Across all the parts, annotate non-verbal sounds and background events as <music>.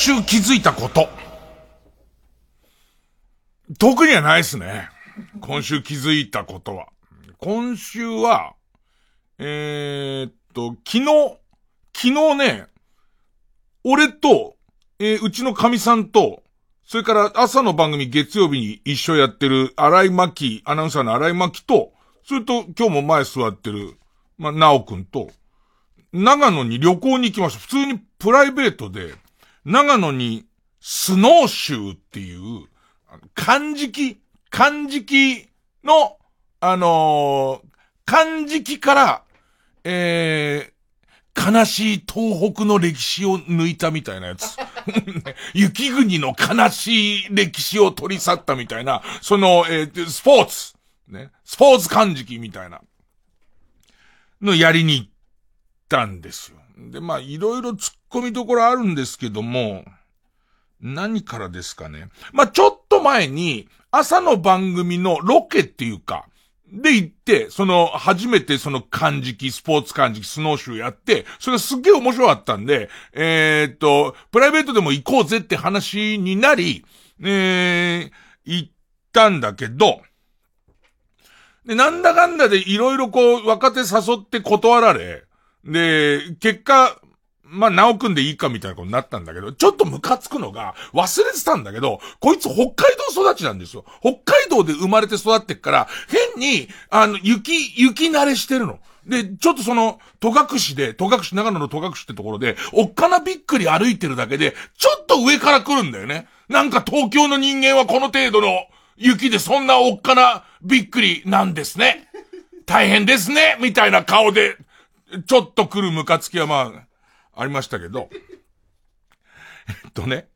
週気づいたこと。特にはないですね。今週気づいたことは。今週は、えー、っと、昨日、昨日ね、俺と、えーうちの神さんと、それから朝の番組月曜日に一緒やってる荒井巻、アナウンサーの荒井巻と、それと今日も前座ってる、まあ、直くんと、長野に旅行に行きました。普通にプライベートで、長野にスノーシューっていう、漢字記、漢字記の、あのー漢字記から、えー、悲しい東北の歴史を抜いたみたいなやつ。<laughs> 雪国の悲しい歴史を取り去ったみたいな、その、えースポーツ。ね。スポーツ漢字記みたいな。のやりに行ったんですよ。で、まあ、いろいろ突っ込みどころあるんですけども、何からですかね。まあ、ちょっと前に、朝の番組のロケっていうか、で行って、その、初めてその漢字記、スポーツ漢字記、スノーシューやって、それがすっげえ面白かったんで、えーっと、プライベートでも行こうぜって話になり、えー、行ったんだけど、で、なんだかんだでいろいろこう、若手誘って断られ、で、結果、まあ、直くんでいいかみたいなことになったんだけど、ちょっとムカつくのが、忘れてたんだけど、こいつ北海道育ちなんですよ。北海道で生まれて育ってっから、変に、あの、雪、雪慣れしてるの。で、ちょっとその、戸隠で、戸隠、長野の戸隠ってところで、おっかなびっくり歩いてるだけで、ちょっと上から来るんだよね。なんか東京の人間はこの程度の雪でそんなおっかなびっくりなんですね。大変ですねみたいな顔で、ちょっと来るムカつきはまあ、ありましたけど。えっとね。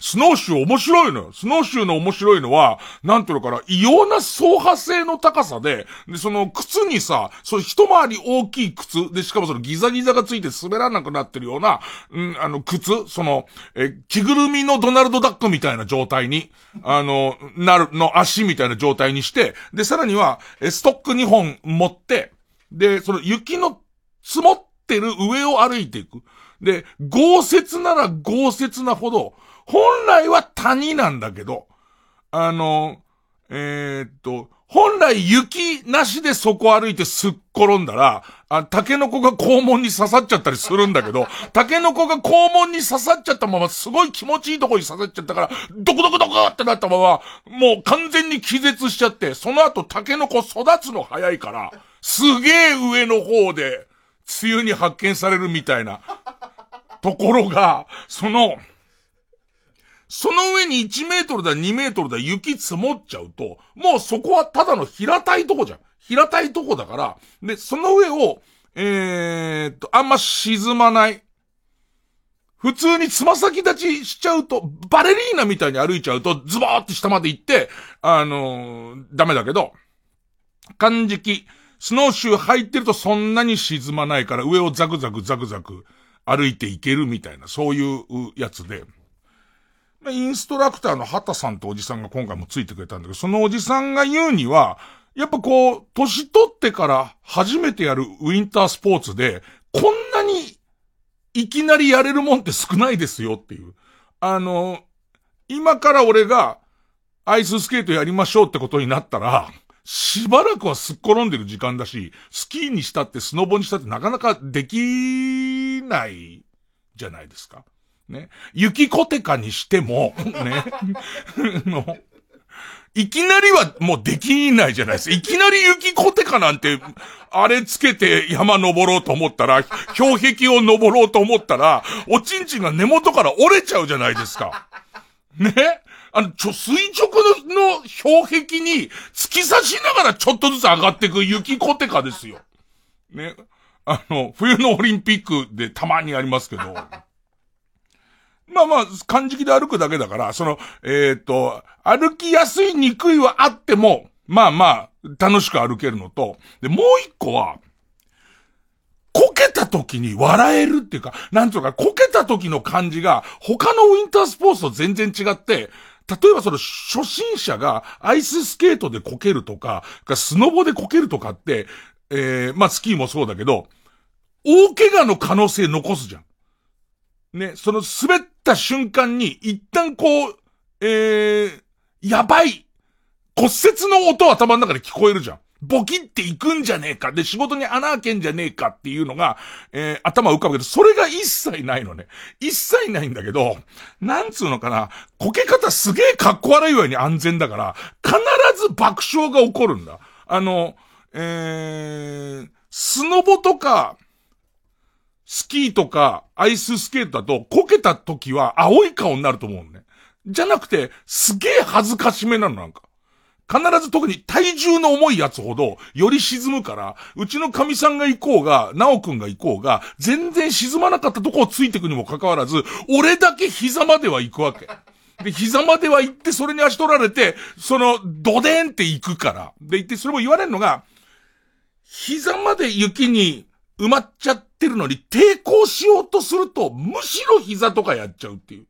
スノーシュー面白いのよ。スノーシューの面白いのは、なんていうのかな、異様な走破性の高さで、で、その靴にさ、そう一回り大きい靴、で、しかもそのギザギザがついて滑らなくなってるような、うん、あの、靴、その、え、着ぐるみのドナルドダックみたいな状態に、あの、なる、の足みたいな状態にして、で、さらには、え、ストック2本持って、で、その雪の積もってる上を歩いていく。で、豪雪なら豪雪なほど、本来は谷なんだけど、あの、えーっと、本来雪なしでそこ歩いてすっ転んだら、あ、タケノコが肛門に刺さっちゃったりするんだけど、<laughs> タケノコが肛門に刺さっちゃったまますごい気持ちいいとこに刺さっちゃったから、ドコドコドコってなったまま、もう完全に気絶しちゃって、その後タケノコ育つの早いから、すげえ上の方で、梅雨に発見されるみたいな、ところが、その、その上に1メートルだ2メートルだ雪積もっちゃうと、もうそこはただの平たいとこじゃん。平たいとこだから、で、その上を、えー、っと、あんま沈まない。普通につま先立ちしちゃうと、バレリーナみたいに歩いちゃうと、ズボーって下まで行って、あのーダメだけど、漢字記、スノーシュー履いてるとそんなに沈まないから、上をザクザクザクザク歩いていけるみたいな、そういうやつで。インストラクターの畑さんとおじさんが今回もついてくれたんだけど、そのおじさんが言うには、やっぱこう、年取ってから初めてやるウィンタースポーツで、こんなにいきなりやれるもんって少ないですよっていう。あの、今から俺がアイススケートやりましょうってことになったら、しばらくはすっ転んでる時間だし、スキーにしたってスノボにしたってなかなかできないじゃないですか。ね。雪コテカにしても、ね。<laughs> の、いきなりはもうできないじゃないですか。いきなり雪コテカなんて、あれつけて山登ろうと思ったら、氷壁を登ろうと思ったら、おちんちんが根元から折れちゃうじゃないですか。ねあの、ちょ、垂直の氷壁に突き刺しながらちょっとずつ上がっていく雪コテカですよ。ね。あの、冬のオリンピックでたまにありますけど。まあまあ、漢字で歩くだけだから、その、えっ、ー、と、歩きやすいにくいはあっても、まあまあ、楽しく歩けるのと、で、もう一個は、こけた時に笑えるっていうか、なんつうか、こけた時の感じが、他のウィンタースポーツと全然違って、例えばその初心者がアイススケートでこけるとか、スノボでこけるとかって、えー、まあスキーもそうだけど、大怪我の可能性残すじゃん。ね、その滑った瞬間に一旦こう、えー、やばい、骨折の音頭の中で聞こえるじゃん。ボキっていくんじゃねえか。で、仕事に穴開けんじゃねえかっていうのが、えー、頭浮かぶけど、それが一切ないのね。一切ないんだけど、なんつうのかな、こけ方すげえ格好悪いように安全だから、必ず爆笑が起こるんだ。あの、えー、スノボとか、スキーとか、アイススケートだと、こけた時は青い顔になると思うのね。じゃなくて、すげえ恥ずかしめなの、なんか。必ず特に体重の重いやつほど、より沈むから、うちの神さんが行こうが、なおくんが行こうが、全然沈まなかったとこをついてくにもかかわらず、俺だけ膝までは行くわけ。で、膝までは行って、それに足取られて、その、ドデンって行くから。で、行って、それも言われるのが、膝まで雪に埋まっちゃってるのに、抵抗しようとすると、むしろ膝とかやっちゃうっていう。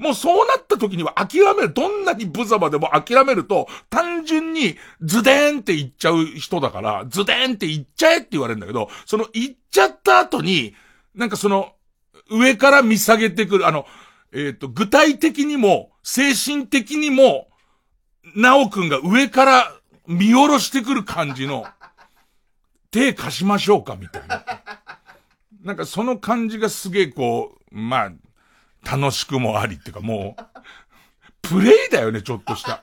もうそうなった時には諦める。どんなにブザバでも諦めると、単純にズデーンって言っちゃう人だから、ズデーンって言っちゃえって言われるんだけど、その言っちゃった後に、なんかその、上から見下げてくる、あの、えっ、ー、と、具体的にも、精神的にも、なおくんが上から見下ろしてくる感じの、手貸しましょうかみたいな。なんかその感じがすげえこう、まあ、楽しくもありっていうかもう、プレイだよね、ちょっとした。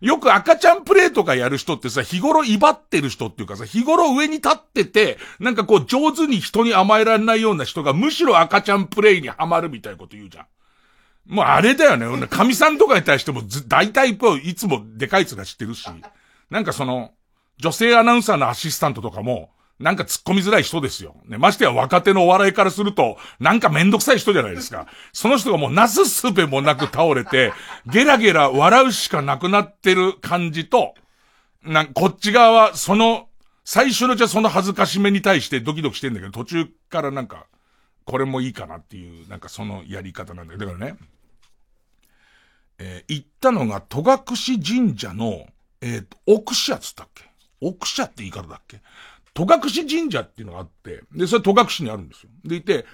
よく赤ちゃんプレイとかやる人ってさ、日頃威張ってる人っていうかさ、日頃上に立ってて、なんかこう上手に人に甘えられないような人がむしろ赤ちゃんプレイにはまるみたいなこと言うじゃん。もうあれだよね。神さんとかに対してもず、大体いつもでかい面知ってるし。なんかその、女性アナウンサーのアシスタントとかも、なんか突っ込みづらい人ですよ。ね、ましてや若手のお笑いからすると、なんかめんどくさい人じゃないですか。その人がもうなすすべもなく倒れて、<laughs> ゲラゲラ笑うしかなくなってる感じと、なんこっち側はその、最初のじゃその恥ずかしめに対してドキドキしてんだけど、途中からなんか、これもいいかなっていう、なんかそのやり方なんだけど、だからね、えー、行ったのが戸隠神社の、えっ、ー、と、奥社つったっけ？奥社って言い方だっけ？戸隠神社っていうのがあって、で、それ戸隠にあるんですよ。でいて、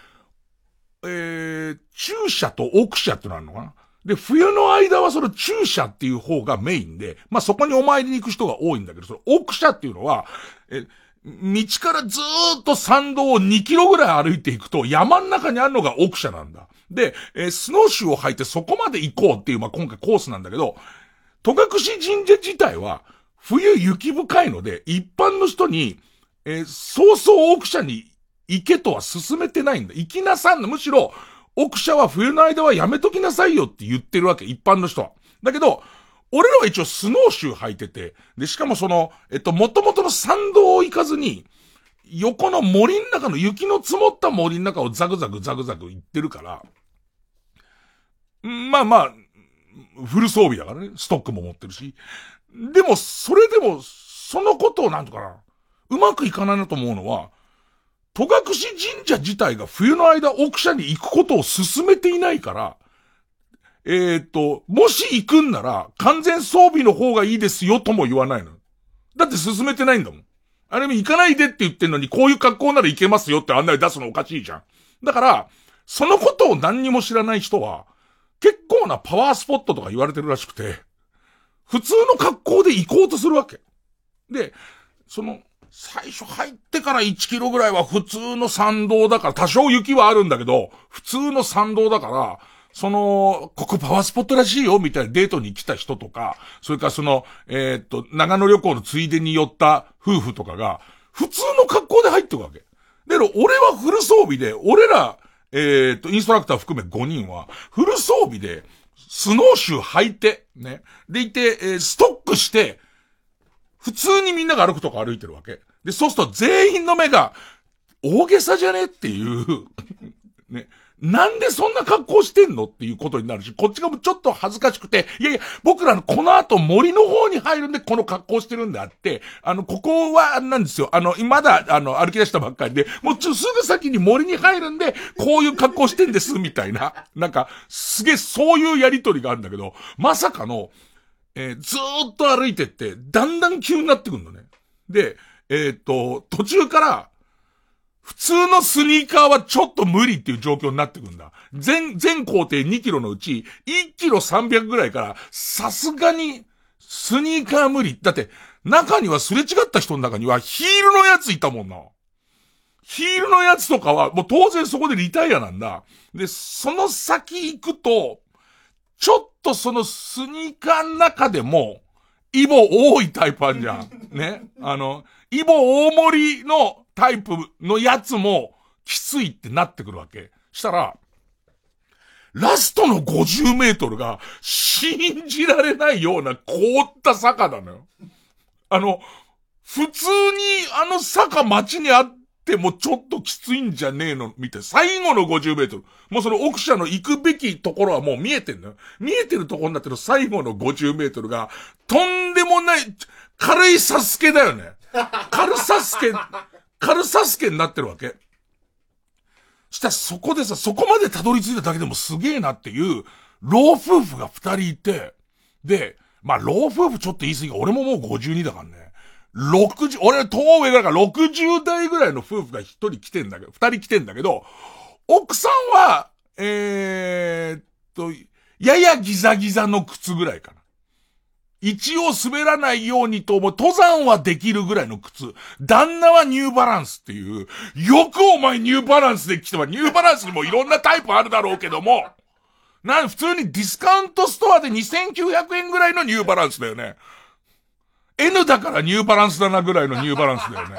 えー、中社と奥社ってのあるのかなで、冬の間はその中社っていう方がメインで、まあ、そこにお参りに行く人が多いんだけど、その奥社っていうのは、え、道からずーっと山道を2キロぐらい歩いていくと山の中にあるのが奥社なんだ。で、えー、スノーシューを履いてそこまで行こうっていう、まあ、今回コースなんだけど、戸隠神社自体は冬雪深いので、一般の人に、えー、そうそう奥社に行けとは進めてないんだ。行きなさんの、むしろ、奥社は冬の間はやめときなさいよって言ってるわけ、一般の人は。だけど、俺らは一応スノーシュー履いてて、で、しかもその、えっと、元々の山道を行かずに、横の森の中の雪の積もった森の中をザグザグザグザグ行ってるから、まあまあ、フル装備だからね、ストックも持ってるし。でも、それでも、そのことをなんとかな、うまくいかないなと思うのは、戸隠神社自体が冬の間奥社に行くことを進めていないから、えっ、と、もし行くんなら完全装備の方がいいですよとも言わないの。だって進めてないんだもん。あれも行かないでって言ってんのにこういう格好なら行けますよって案内出すのおかしいじゃん。だから、そのことを何にも知らない人は、結構なパワースポットとか言われてるらしくて、普通の格好で行こうとするわけ。で、その、最初入ってから1キロぐらいは普通の山道だから、多少雪はあるんだけど、普通の山道だから、その、ここパワースポットらしいよ、みたいなデートに来た人とか、それからその、えー、っと、長野旅行のついでに寄った夫婦とかが、普通の格好で入ってくわけ。だけど、俺はフル装備で、俺ら、えー、っと、インストラクター含め5人は、フル装備で、スノーシュー履いて、ね。でいて、えー、ストックして、普通にみんなが歩くとこ歩いてるわけ。で、そうすると全員の目が、大げさじゃね？っていう <laughs> ね。なんでそんな格好してんの？っていうことになるし、こっちがもちょっと恥ずかしくて、いやいや、僕らのこの後森の方に入るんでこの格好してるんであって、あの、ここは、なんですよ。あの、まだ、あの、歩き出したばっかりで、もうちょ、すぐ先に森に入るんで、こういう格好してんです、みたいな。なんか、すげえ、そういうやりとりがあるんだけど、まさかの、えー、ずーっと歩いてって、だんだん急になってくるのね。で、えー、っと、途中から、普通のスニーカーはちょっと無理っていう状況になってくんだ。全、全工程2キロのうち、1キロ300ぐらいから、さすがに、スニーカー無理。だって、中にはすれ違った人の中にはヒールのやついたもんな。ヒールのやつとかは、もう当然そこでリタイアなんだ。で、その先行くと、ちょっとそのスニーカーの中でも、イボ多いタイプあるじゃん。ね。<laughs> あの、イボ大盛りのタイプのやつもきついってなってくるわけ。したら、ラストの50メートルが信じられないような凍った坂なのよ。あの、普通にあの坂街にあっってもちょっときついんじゃねえの、みたいな。最後の50メートル。もうその奥者の行くべきところはもう見えてんのよ。見えてるところになってる最後の50メートルが、とんでもない、軽いサスケだよね。軽サスケカルサスケになってるわけ。したらそこでさ、そこまでたどり着いただけでもすげえなっていう、老夫婦が二人いて、で、まあ、老夫婦ちょっと言い過ぎ、俺ももう52だからね。60、俺、東上だから60代ぐらいの夫婦が一人来てんだけど、二人来てんだけど、奥さんは、えー、と、ややギザギザの靴ぐらいかな。一応滑らないようにと思う、登山はできるぐらいの靴。旦那はニューバランスっていう、よくお前ニューバランスで来ては、ニューバランスにもいろんなタイプあるだろうけども、なん、普通にディスカウントストアで2900円ぐらいのニューバランスだよね。N だからニューバランスだなぐらいのニューバランスだよね。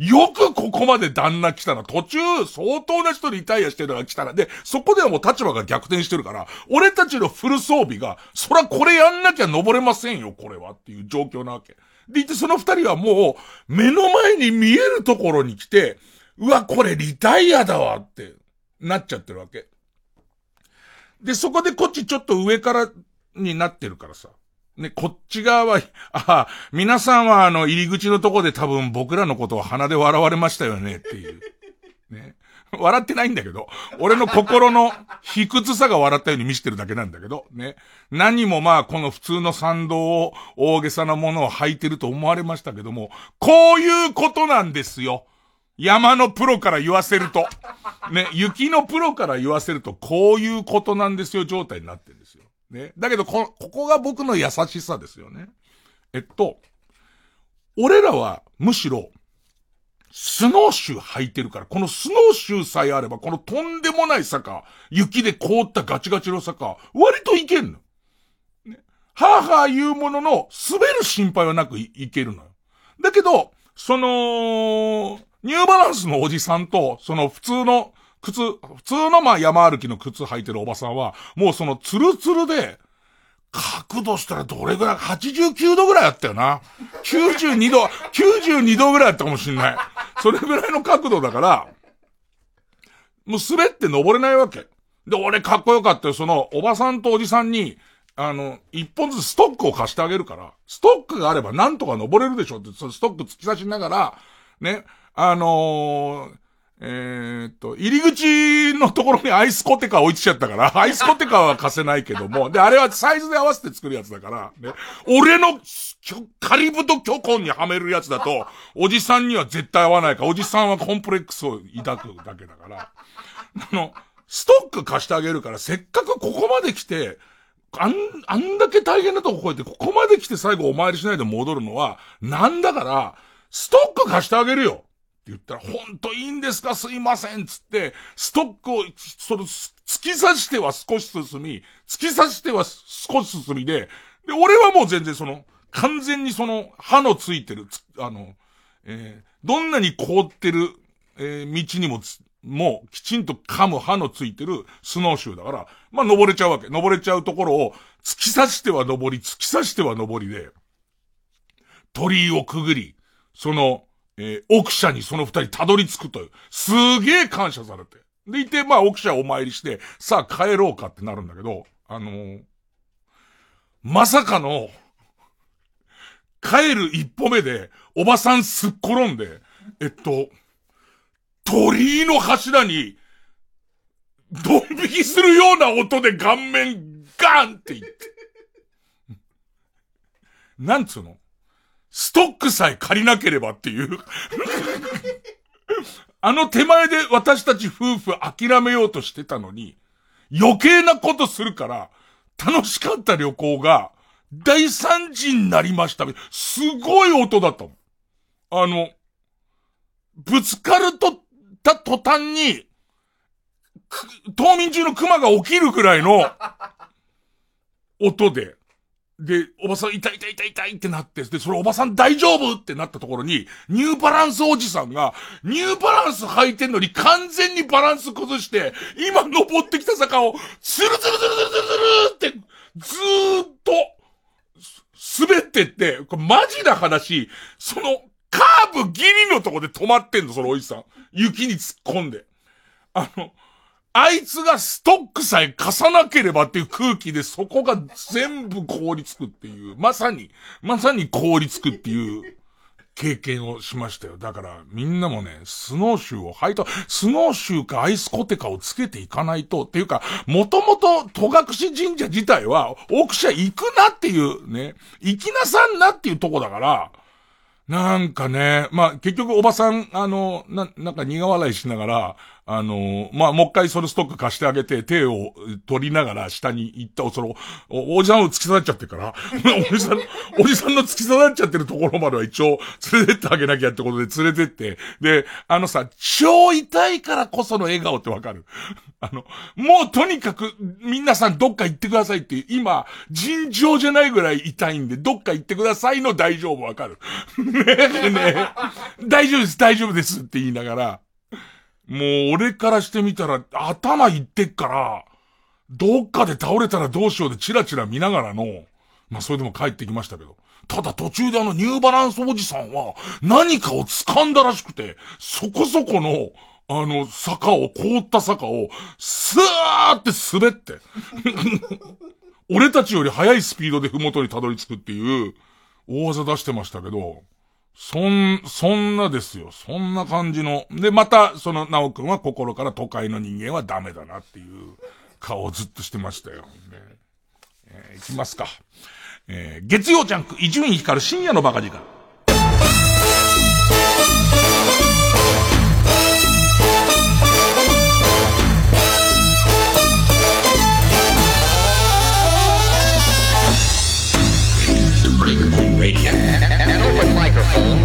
よくここまで旦那来たら、途中、相当な人リタイアしてるのが来たら、で、そこではもう立場が逆転してるから、俺たちのフル装備が、そらこれやんなきゃ登れませんよ、これはっていう状況なわけ。でいて、その二人はもう、目の前に見えるところに来て、うわ、これリタイアだわって、なっちゃってるわけ。で、そこでこっちちょっと上からになってるからさ。ね、こっち側は、ああ皆さんはあの、入り口のとこで多分僕らのことを鼻で笑われましたよね、っていう。ね。笑ってないんだけど、俺の心の卑屈さが笑ったように見せてるだけなんだけど、ね。何もまあ、この普通の参道を大げさなものを履いてると思われましたけども、こういうことなんですよ。山のプロから言わせると。ね、雪のプロから言わせると、こういうことなんですよ、状態になってるんですよ。ね。だけどこ、ここが僕の優しさですよね。えっと、俺らはむしろ、スノーシュー履いてるから、このスノーシューさえあれば、このとんでもない坂、雪で凍ったガチガチの坂、割といけんの。ね。はぁはぁ言うものの、滑る心配はなくいいけるのよ。だけど、その、ニューバランスのおじさんと、その普通の靴、普通のまあ山歩きの靴履いてるおばさんは、もうそのツルツルで、角度したらどれぐらい ?89 度ぐらいあったよな。92度、92度ぐらいあったかもしんない。それぐらいの角度だから、もう滑って登れないわけ。で、俺かっこよかったよ。その、おばさんとおじさんに、あの、一本ずつストックを貸してあげるから、ストックがあればなんとか登れるでしょって、そのストック突き刺しながら、ね、あのー、えー、っと、入り口のところにアイスコテカ置いてちゃったから、<laughs> アイスコテカは貸せないけども、で、あれはサイズで合わせて作るやつだから、ね、俺の、カリブと巨根にはめるやつだと、<laughs> おじさんには絶対合わないから、おじさんはコンプレックスを抱くだけだから、あの、ストック貸してあげるから、せっかくここまで来て、あん、あんだけ大変なとこ越えて、ここまで来て最後お参りしないで戻るのは、なんだから、ストック貸してあげるよ。言ったら、ほんといいんですか？すいませんつって、ストックを、その、突き刺しては少し進み、突き刺しては少し進みで、で、俺はもう全然その、完全にその、歯のついてる、あの、えー、どんなに凍ってる、えー、道にももう、きちんと噛む歯のついてるスノーシューだから、まあ、登れちゃうわけ。登れちゃうところを、突き刺しては登り、突き刺しては登りで、鳥居をくぐり、その、えー、奥社にその二人たどり着くという、すげえ感謝されて。でいて、まあ、奥社お参りして、さあ帰ろうかってなるんだけど、あのー、まさかの、帰る一歩目で、おばさんすっ転んで、えっと、鳥居の柱に、ドン引きするような音で顔面ガーンって言って。なんつうの？ストックさえ借りなければっていう <laughs> あの手前で私たち夫婦諦めようとしてたのに、余計なことするから、楽しかった旅行が、大惨事になりました。すごい音だったもん。あの、ぶつかると、た途端に、冬眠中の熊が起きるくらいの、音で、で、おばさん痛い痛い痛い痛いってなって、で、それおばさん大丈夫ってなったところに、ニューバランスおじさんが、ニューバランス履いてんのに完全にバランス崩して、今登ってきた坂を、スルスルスルスルスルって、ずーっと、滑ってって、これマジな話、その、カーブギリのとこで止まってんの、そのおじさん。雪に突っ込んで。あの、あいつがストックさえ貸さなければっていう空気でそこが全部凍りつくっていう、まさに、まさに凍りつくっていう経験をしましたよ。だからみんなもね、スノーシューを履いた、スノーシューかアイスコテカをつけていかないと、っていうか、もともと戸隠神社自体は奥社行くなっていうね、行きなさんなっていうとこだから、なんかね、まあ、結局おばさん、あの、な、なんか苦笑いしながら、あの、まあ、もう一回そのストック貸してあげて、手を取りながら下に行った、その、お、じさんを突き刺さっちゃってから、<laughs> おじさん、おじさんの突き刺さっちゃってるところまでは一応連れてってあげなきゃってことで連れてって、で、あのさ、超痛いからこその笑顔ってわかる。<laughs> あの、もうとにかく皆さんどっか行ってくださいって、今、尋常じゃないぐらい痛いんで、どっか行ってくださいの大丈夫わかる。<laughs> ねえねえ、大丈夫です、大丈夫ですって言いながら、もう俺からしてみたら頭いってっから、どっかで倒れたらどうしようでチラチラ見ながらの、まあそれでも帰ってきましたけど。ただ途中であのニューバランスおじさんは何かを掴んだらしくて、そこそこの、あの、坂を、凍った坂を、スーって滑って。<laughs> 俺たちより速いスピードでふもとにたどり着くっていう大技出してましたけど、そん、そんなですよ。そんな感じの。で、また、その、なおくんは心から都会の人間はダメだなっていう顔をずっとしてましたよ。ねえー、いきますか。えー、月曜ジャンク、伊集院光深夜のバカ時間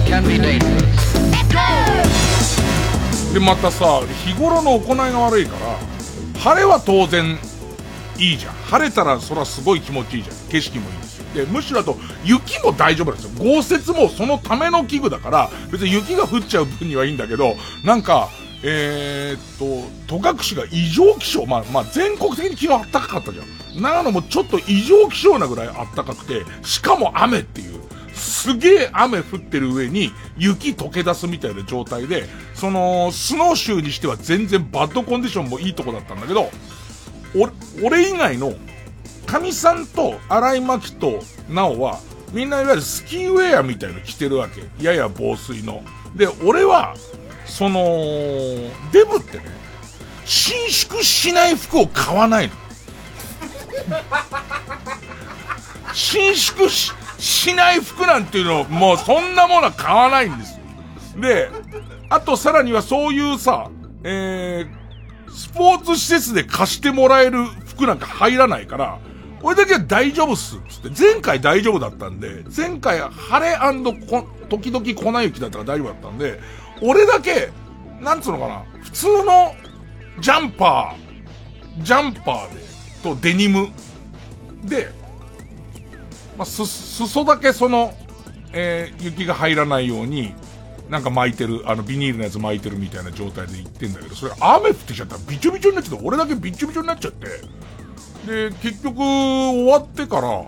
力。で、またさ、日頃の行いが悪いから、晴れは当然いいじゃん。晴れたらそらすごい気持ちいいじゃん。景色もいいですよ。で、むしろあと、雪も大丈夫なんですよ。豪雪もそのための器具だから、別に雪が降っちゃう分にはいいんだけど、なんか、えー、っと、戸隠が異常気象、まあ、まあ、全国的に昨日暖かかったじゃん。長野もちょっと異常気象なぐらい暖かくて、しかも雨っていう。すげえ雨降ってる上に雪溶け出すみたいな状態で、その、スノーシューにしては全然バッドコンディションもいいとこだったんだけど、俺以外の、神さんと荒井巻となおは、みんないわゆるスキーウェアみたいの着てるわけ。やや防水の。で、俺は、その、デブってね、伸縮しない服を買わないの。伸縮し、しない服なんていうのもうそんなものは買わないんです。で、あとさらにはそういうさ、えー、スポーツ施設で貸してもらえる服なんか入らないから、俺だけは大丈夫っす。つって、前回大丈夫だったんで、前回晴れこ時々粉雪だったから大丈夫だったんで、俺だけ、なんつうのかな、普通のジャンパー、ジャンパーで、とデニムで、まあ、す、裾だけその、えー、雪が入らないように、なんか巻いてる、あの、ビニールのやつ巻いてるみたいな状態で行ってんだけど、それ雨降ってきちゃった。らびちょびちょになっちゃって、俺だけびちょびちょになっちゃって、で、結局、終わってから、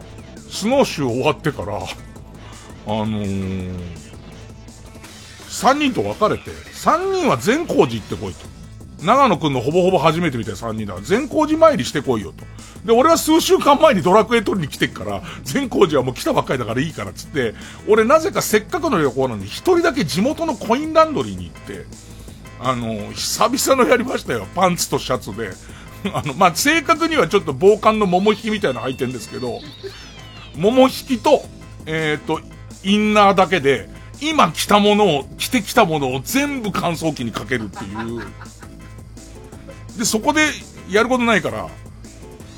スノーシュー終わってから、あのー、3人と別れて、3人は善光寺行ってこいと。長野くんのほぼほぼ初めてみたいな3人だから、善光寺参りしてこいよと。で、俺は数週間前にドラクエ取りに来てっから、善光寺はもう来たばっかりだからいいからっつって、俺なぜかせっかくの旅行なのに一人だけ地元のコインランドリーに行って、あの、久々のやりましたよ。パンツとシャツで。<laughs> あの、まあ、正確にはちょっと防寒の桃引きみたいなの履いてんですけど、桃引きと、えっ、ー、と、インナーだけで、今着たものを、着てきたものを全部乾燥機にかけるっていう。で、そこでやることないから、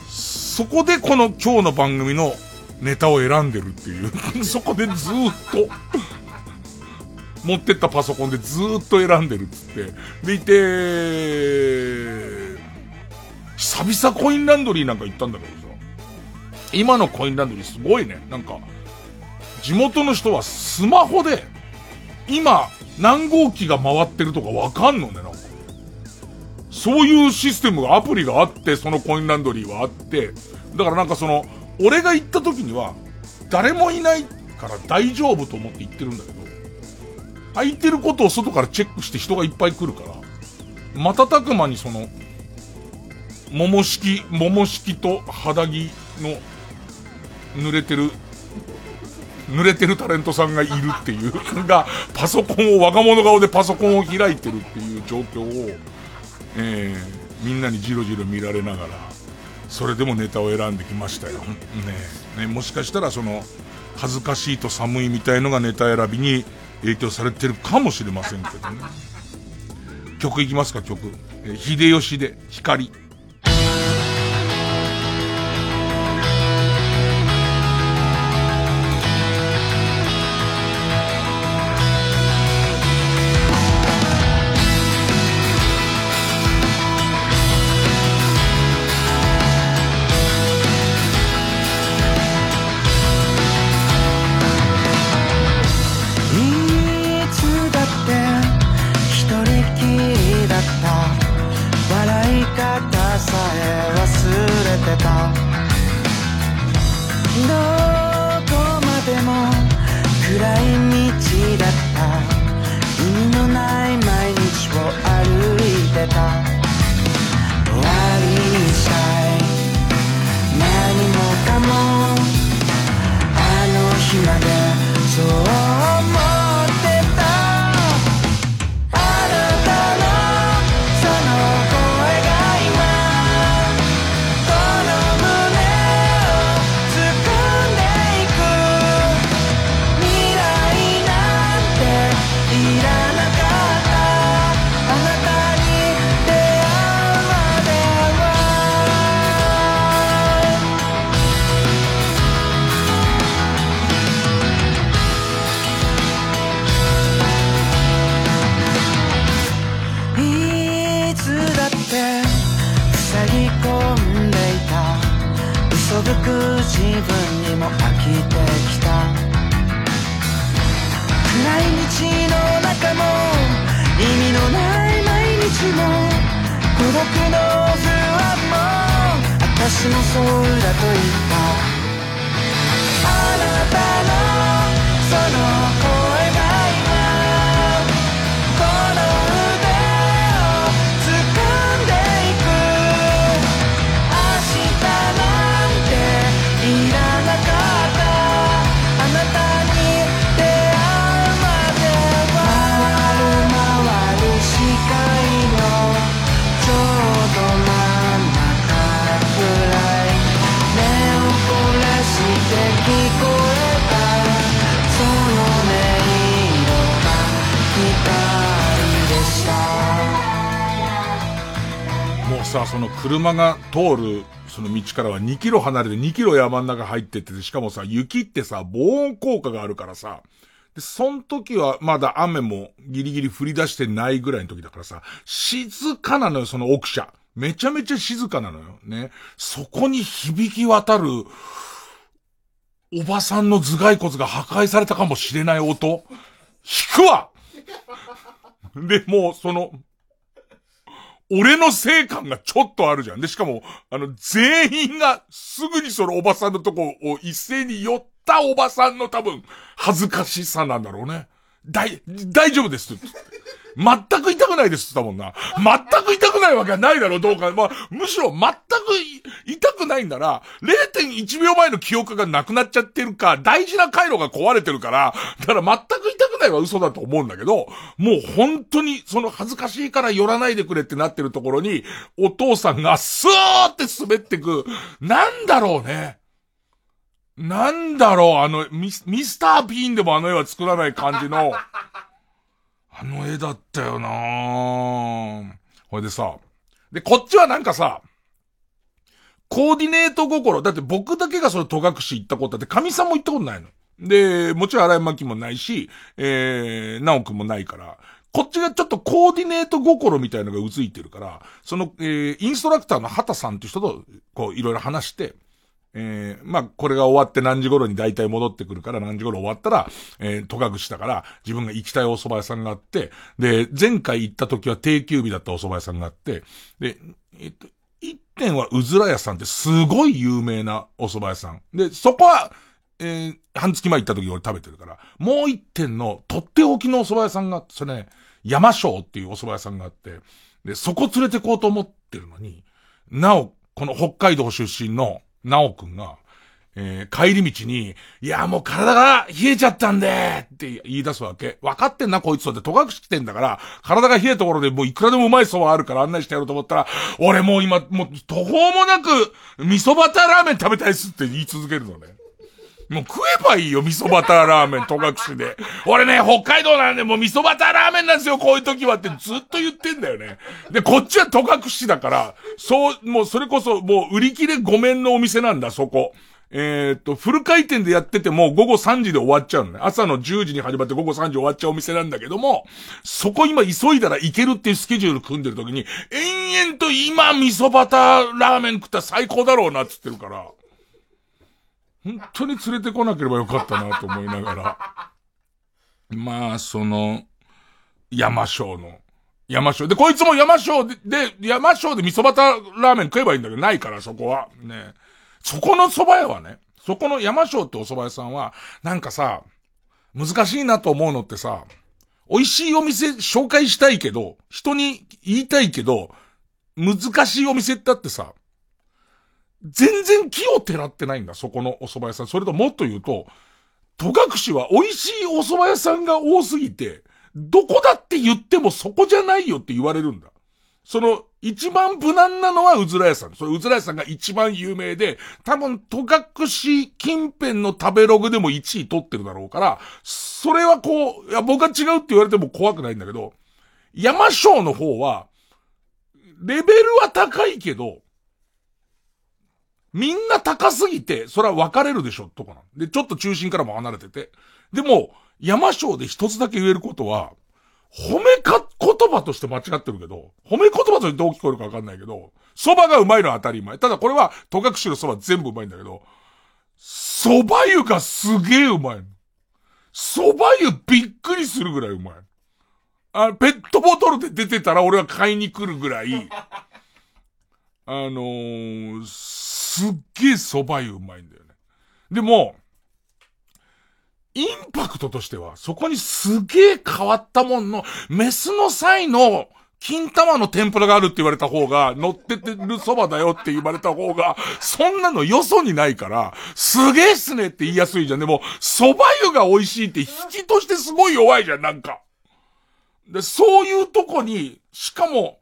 そこでこの今日の番組のネタを選んでるっていう。<laughs> そこでずっと持ってったパソコンでずっと選んでるっつって。でいて、久々コインランドリーなんか行ったんだけどさ。今のコインランドリーすごいね。なんか、地元の人はスマホで、今、何号機が回ってるとかわかんのね、なんか。そういうシステムが、アプリがあって、そのコインランドリーはあって、だからなんかその、俺が行った時には、誰もいないから大丈夫と思って行ってるんだけど、空いてることを外からチェックして人がいっぱい来るから、瞬く間にその、桃式、桃式と肌着の濡れてる、濡れてるタレントさんがいるっていう、<laughs> が、パソコンを、我が物顔でパソコンを開いてるっていう状況を、えー、みんなにじろじろ見られながら、それでもネタを選んできましたよ。ねねもしかしたらその、恥ずかしいと寒いみたいのがネタ選びに影響されてるかもしれませんけどね。<laughs> 曲いきますか、曲。えー、秀吉で、光。車が通る、その道からは2キロ離れて2キロ山の中入ってって、しかもさ、雪ってさ、防音効果があるからさ、で、その時はまだ雨もギリギリ降り出してないぐらいの時だからさ、静かなのよ、その奥社。めちゃめちゃ静かなのよ。ね。そこに響き渡る、おばさんの頭蓋骨が破壊されたかもしれない音。引くわで、もう、その、俺の性感がちょっとあるじゃん。で、しかも、あの、全員がすぐにそのおばさんのとこを一斉に寄ったおばさんの多分、恥ずかしさなんだろうね。大、大丈夫です。全く痛くないですって言ったもんな。全く痛くないわけはないだろう、どうか。まあ、むしろ全く痛くないんなら、0.1秒前の記憶がなくなっちゃってるか、大事な回路が壊れてるから、だから全く痛くないは嘘だと思うんだけど、もう本当にその恥ずかしいから寄らないでくれってなってるところに、お父さんがスーって滑ってく。なんだろうね。なんだろう、あの、ミス、ミスター・ピーンでもあの絵は作らない感じの、あの絵だったよなぁ。ほいでさ、で、こっちはなんかさ、コーディネート心。だって僕だけがそれ戸隠行ったことだって、神さんも行ったことないの。で、もちろん荒井巻もないし、えー、直くんもないから、こっちがちょっとコーディネート心みたいのがうついてるから、その、えー、インストラクターの畑さんって人と、こう、いろいろ話して、えー、まあ、これが終わって何時頃に大体戻ってくるから何時頃終わったら、えー、戸隠したから自分が行きたいお蕎麦屋さんがあって、で、前回行った時は定休日だったお蕎麦屋さんがあって、で、えっと、一点はうずら屋さんってすごい有名なお蕎麦屋さん。で、そこは、えー、半月前行った時俺食べてるから、もう一点のとっておきのお蕎麦屋さんが、それね、山椒っていうお蕎麦屋さんがあって、で、そこ連れてこうと思ってるのに、なお、この北海道出身の、なおくんが、えー、帰り道に、いや、もう体が冷えちゃったんでって言い出すわけ。分かってんな、こいつだって、戸隠来てんだから、体が冷えたところでもういくらでもうまい蕎麦あるから案内してやろうと思ったら、俺もう今、もう途方もなく、味噌バターラーメン食べたいっすって言い続けるのね。もう食えばいいよ、味噌バターラーメン、戸隠で。俺ね、北海道なんでもう味噌バターラーメンなんですよ、こういう時はってずっと言ってんだよね。で、こっちは戸隠だから、そう、もうそれこそもう売り切れごめんのお店なんだ、そこ。えー、っと、フル回転でやってても午後3時で終わっちゃうのね。朝の10時に始まって午後3時終わっちゃうお店なんだけども、そこ今急いだら行けるっていうスケジュール組んでる時に、延々と今味噌バターラーメン食ったら最高だろうなって言ってるから。本当に連れてこなければよかったなと思いながら。まあ、その、山椒の。山椒。で、こいつも山椒で、で、山椒で味噌バターラーメン食えばいいんだけど、ないから、そこは。ね。そこの蕎麦屋はね、そこの山椒ってお蕎麦屋さんは、なんかさ、難しいなと思うのってさ、美味しいお店紹介したいけど、人に言いたいけど、難しいお店ってあってさ、全然木をてらってないんだ、そこのお蕎麦屋さん。それともっと言うと、戸隠は美味しいお蕎麦屋さんが多すぎて、どこだって言ってもそこじゃないよって言われるんだ。その、一番無難なのはうずら屋さん。それうずら屋さんが一番有名で、多分、戸隠近辺の食べログでも1位取ってるだろうから、それはこう、いや、僕は違うって言われても怖くないんだけど、山椒の方は、レベルは高いけど、みんな高すぎて、それは分かれるでしょ、とかな。で、ちょっと中心からも離れてて。でも、山椒で一つだけ言えることは、褒めか、言葉として間違ってるけど、褒め言葉としてどう聞こえるか分かんないけど、蕎麦がうまいのは当たり前。ただこれは、戸隠の蕎麦全部うまいんだけど、蕎麦湯がすげえうまい。蕎麦湯びっくりするぐらいうまい。あ、ペットボトルで出てたら俺は買いに来るぐらい、あのー、すっげえ蕎麦湯うまいんだよね。でも、インパクトとしては、そこにすげえ変わったもんの、メスの際の、金玉の天ぷらがあるって言われた方が、乗っててる蕎麦だよって言われた方が、そんなのよそにないから、すげえっすねって言いやすいじゃん。でも、蕎麦湯が美味しいって引きとしてすごい弱いじゃん、なんか。で、そういうとこに、しかも、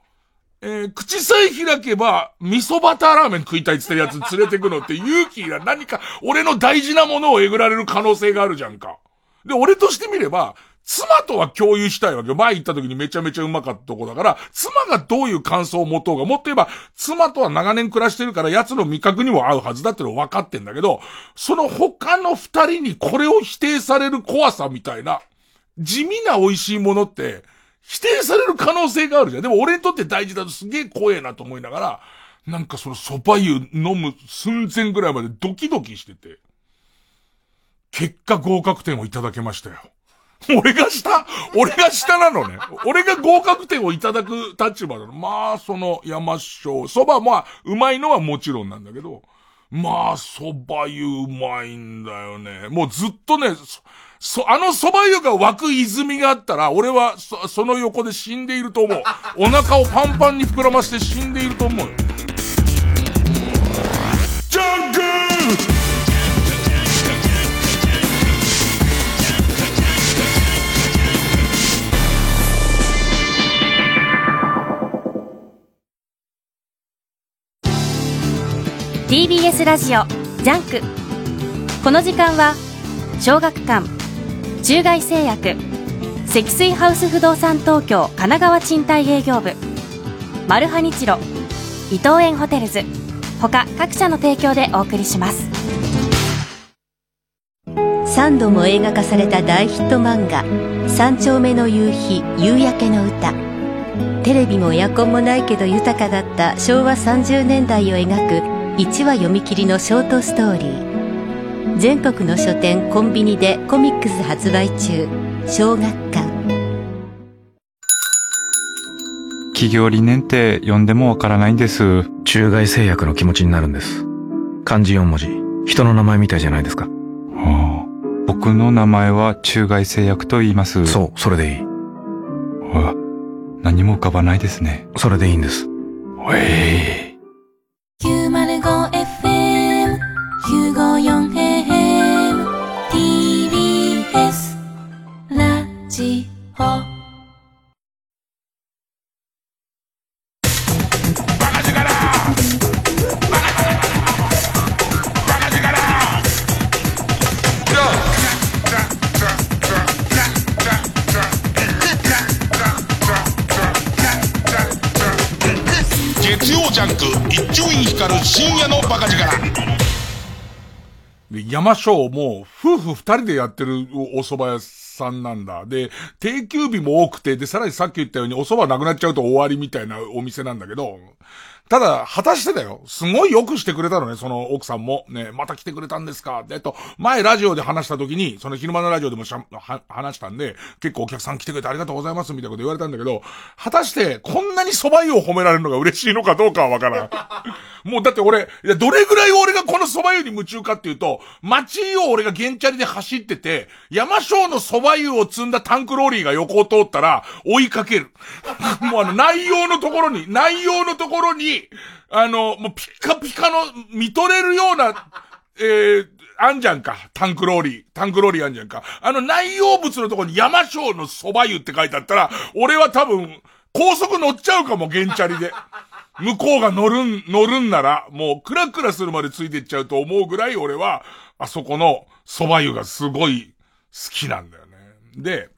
えー、口さえ開けば、味噌バターラーメン食いたいって言ってるやつ連れてくのって勇気が何か、俺の大事なものをえぐられる可能性があるじゃんか。で、俺としてみれば、妻とは共有したいわけよ。前行った時にめちゃめちゃうまかったとこだから、妻がどういう感想を持とうが、もっと言えば、妻とは長年暮らしてるから、奴の味覚にも合うはずだっての分かってんだけど、その他の二人にこれを否定される怖さみたいな、地味な美味しいものって、否定される可能性があるじゃん。でも俺にとって大事だとすげえ怖えなと思いながら、なんかその蕎麦湯飲む寸前ぐらいまでドキドキしてて、結果合格点をいただけましたよ。俺が下俺が下なのね。俺が合格点をいただく立場なの。まあ、その山椒、蕎麦まあ、うまいのはもちろんなんだけど、まあ、蕎麦湯うまいんだよね。もうずっとね、そ、あの蕎麦湯が湧く泉があったら、俺はそ、その横で死んでいると思う。<laughs> お腹をパンパンに膨らまして死んでいると思う。ジャンク TBS ラジオジャンクこの時間は小学館中外製薬積水ハウス不動産東京神奈川賃貸営業部マルハニチロ伊藤園ホテルズ他各社の提供でお送りします。3度も映画化された大ヒット漫画「三丁目の夕日夕焼けの歌」テレビもエアコンもないけど豊かだった昭和30年代を描く1話読み切りのショートストーリー。全国の書店コンビニでコミックス発売中。小学館。企業理念って読んでもわからないんです。中外製薬の気持ちになるんです。漢字4文字。人の名前みたいじゃないですか。はあ。僕の名前は中外製薬と言います。そうそれでいい。わ何も浮かばないですね。それでいいんです。ええ山椒も夫婦二人でやってるお蕎麦屋さんなんだ。で、定休日も多くて、で、さらにさっき言ったようにお蕎麦なくなっちゃうと終わりみたいなお店なんだけど、ただ、果たしてだよ。すごいよくしてくれたのね、その奥さんも。ね、また来てくれたんですかで、と、前ラジオで話した時に、その昼間のラジオでもしゃ、は、話したんで、結構お客さん来てくれてありがとうございますみたいなこと言われたんだけど、果たして、こんなに蕎麦湯を褒められるのが嬉しいのかどうかはわからん。<laughs> もうだって俺、いや、どれぐらい俺がこの蕎麦湯に夢中かっていうと、街を俺が原チャリで走ってて、山椒の蕎麦湯を積んだタンクローリーが横を通ったら、追いかける。もうあの、内容のところに、内容のところに、あの、もうピッカピカの、見とれるような、えー、あんじゃんか。タンクローリー。タンクローリーあんじゃんか。あの内容物のとこに山椒の蕎麦湯って書いてあったら、俺は多分、高速乗っちゃうかも、原チャリで。向こうが乗るん、乗るんなら、もうクラクラするまでついてっちゃうと思うぐらい俺は、あそこの蕎麦湯がすごい好きなんだよね。で、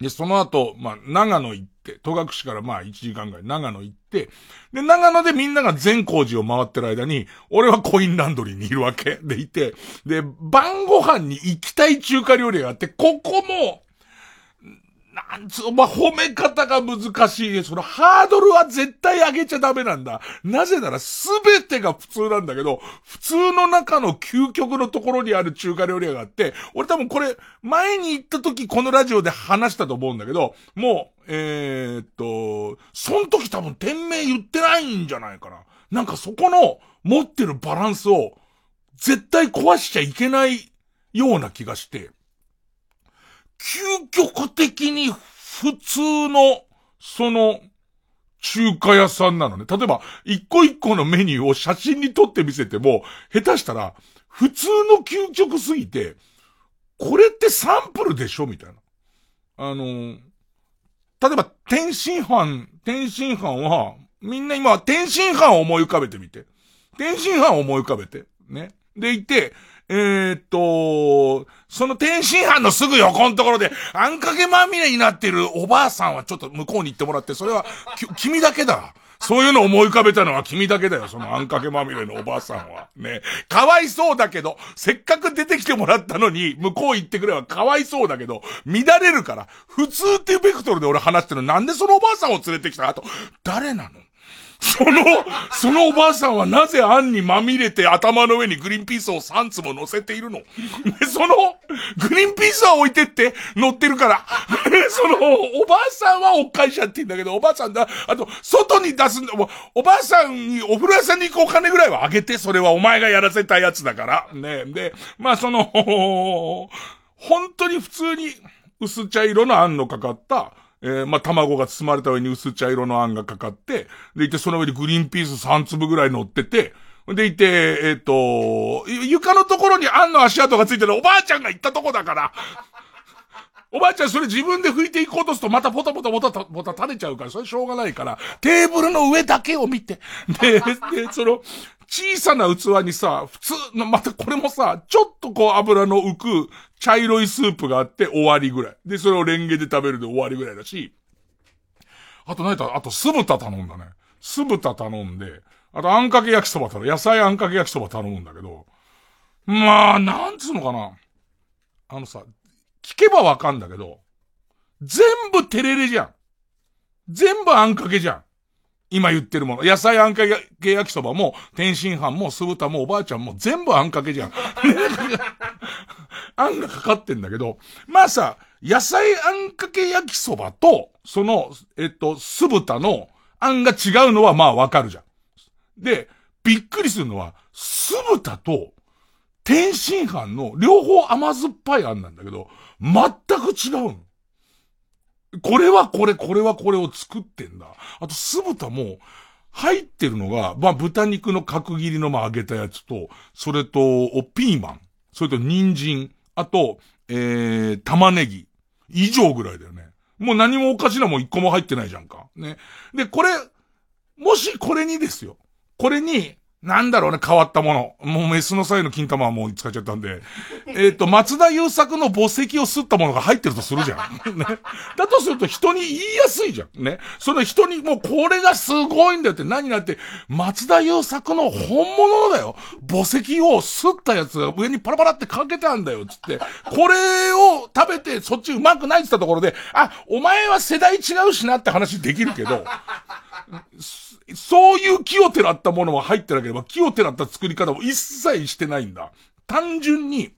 で、その後、まあ、長野行って、戸隠からまあ1時間ぐらい長野行って、で、長野でみんなが善光寺を回ってる間に、俺はコインランドリーにいるわけ。でいて、で、晩ご飯に行きたい中華料理があって、ここも、なんつう、まあ、褒め方が難しい。そのハードルは絶対上げちゃダメなんだ。なぜならすべてが普通なんだけど、普通の中の究極のところにある中華料理屋があって、俺多分これ、前に行った時このラジオで話したと思うんだけど、もう、えー、っと、その時多分店名言ってないんじゃないかな。なんかそこの持ってるバランスを絶対壊しちゃいけないような気がして、究極的に普通の、その、中華屋さんなのね。例えば、一個一個のメニューを写真に撮って見せても、下手したら、普通の究極すぎて、これってサンプルでしょみたいな。あの、例えば、天津飯、天津飯は、みんな今、天津飯を思い浮かべてみて。天津飯を思い浮かべて。ね。でいて、えー、っと、その天津飯のすぐ横のところで、あんかけまみれになってるおばあさんはちょっと向こうに行ってもらって、それは、君だけだ。そういうのを思い浮かべたのは君だけだよ、そのあんかけまみれのおばあさんは。ね。かわいそうだけど、せっかく出てきてもらったのに、向こう行ってくればかわいそうだけど、乱れるから、普通っていうベクトルで俺話してるの、なんでそのおばあさんを連れてきたあと、誰なの？その、そのおばあさんはなぜあんにまみれて頭の上にグリーンピースを3つも乗せているの？で、その、グリーンピースは置いてって乗ってるから、その、おばあさんはおっかいしゃってんだけど、おばあさんだ、あと、外に出すんだ、おばあさんにお風呂屋さんに行くお金ぐらいはあげて、それはお前がやらせたやつだから。ね。で、まあその、本当に普通に薄茶色のあんのかかった、えー、まあ、卵が包まれた上に薄茶色のあんがかかって、でいてその上にグリーンピース3粒ぐらい乗ってて、でいて、えっ、ー、と、床のところにあんの足跡がついてるおばあちゃんが行ったとこだから、おばあちゃんそれ自分で拭いていこうとするとまたポタポタポタポタ垂れちゃうから、それしょうがないから、テーブルの上だけを見て、で、<laughs> で、その、小さな器にさ、普通の、またこれもさ、ちょっとこう油の浮く茶色いスープがあって終わりぐらい。で、それをレンゲで食べるで終わりぐらいだし、あと何だあと酢豚頼んだね。酢豚頼んで、あとあんかけ焼きそば頼む。野菜あんかけ焼きそば頼むんだけど、まあ、なんつうのかな。あのさ、聞けばわかんだけど、全部テレレじゃん。全部あんかけじゃん。今言ってるもの。野菜あんかけ焼きそばも、天津飯も、酢豚も、おばあちゃんも、全部あんかけじゃん。<laughs> あんがかかってんだけど、まあさ、野菜あんかけ焼きそばと、その、えっと、酢豚のあんが違うのはまあわかるじゃん。で、びっくりするのは、酢豚と、天津飯の両方甘酸っぱいあんなんだけど、全く違う。これはこれ、これはこれを作ってんだ。あと、酢豚も、入ってるのが、まあ、豚肉の角切りのまあ揚げたやつと、それと、ピーマン、それと人参、あと、えー、玉ねぎ、以上ぐらいだよね。もう何もおかしなもん一個も入ってないじゃんか。ね。で、これ、もしこれにですよ。これに、なんだろうね、変わったもの。もうメスの際の金玉はもう使っちゃったんで。<laughs> えっと、松田優作の墓石を吸ったものが入ってるとするじゃん。<laughs> ね。だとすると人に言いやすいじゃん。ね。その人にもうこれがすごいんだよって何になって、松田優作の本物だよ。墓石を吸ったやつが上にパラパラってかけてあんだよ。つって。これを食べてそっちうまくないって言ったところで、あ、お前は世代違うしなって話できるけど、そういう木をてらったものは入ってなければ、木をてらった作り方も一切してないんだ。単純に、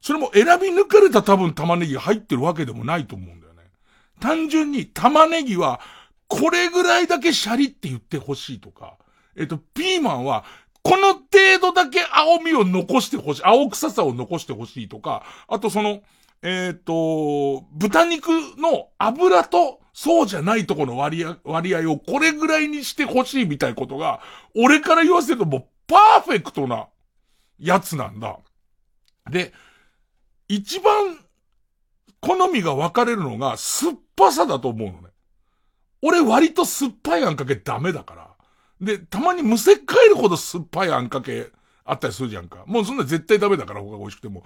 それも選び抜かれた多分玉ねぎが入ってるわけでもないと思うんだよね。単純に玉ねぎは、これぐらいだけシャリって言ってほしいとか、えっと、ピーマンは、この程度だけ青みを残してほしい、青臭さを残してほしいとか、あとその、えっ、と、豚肉の油とそうじゃないとこの割合、割合をこれぐらいにしてほしいみたいことが、俺から言わせるともうパーフェクトなやつなんだ。で、一番好みが分かれるのが酸っぱさだと思うのね。俺割と酸っぱいあんかけダメだから。で、たまにむせっかえるほど酸っぱいあんかけあったりするじゃんか。もうそんな絶対ダメだから他が美味しくても。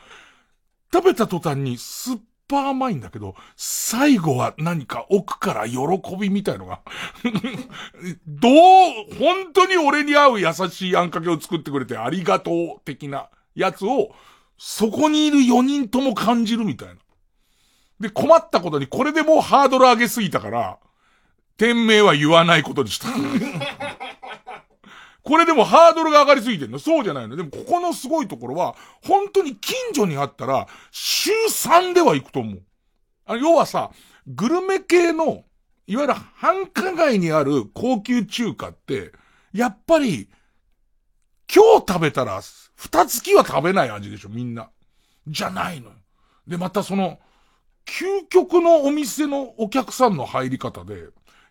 食べた途端に酸っぱ甘いんだけど、最後は何か奥から喜びみたいのが <laughs> どう、本当に俺に合う優しいあんかけを作ってくれてありがとう的なやつを、そこにいる4人とも感じるみたいな。で、困ったことにこれでもうハードル上げすぎたから、店名は言わないことにした <laughs> これでもハードルが上がりすぎてんのそうじゃないの。でもここのすごいところは、本当に近所にあったら、週3では行くと思う。あ要はさ、グルメ系の、いわゆる繁華街にある高級中華って、やっぱり、今日食べたら、二月は食べない味でしょ、みんな。じゃないのよ。で、またその、究極のお店のお客さんの入り方で、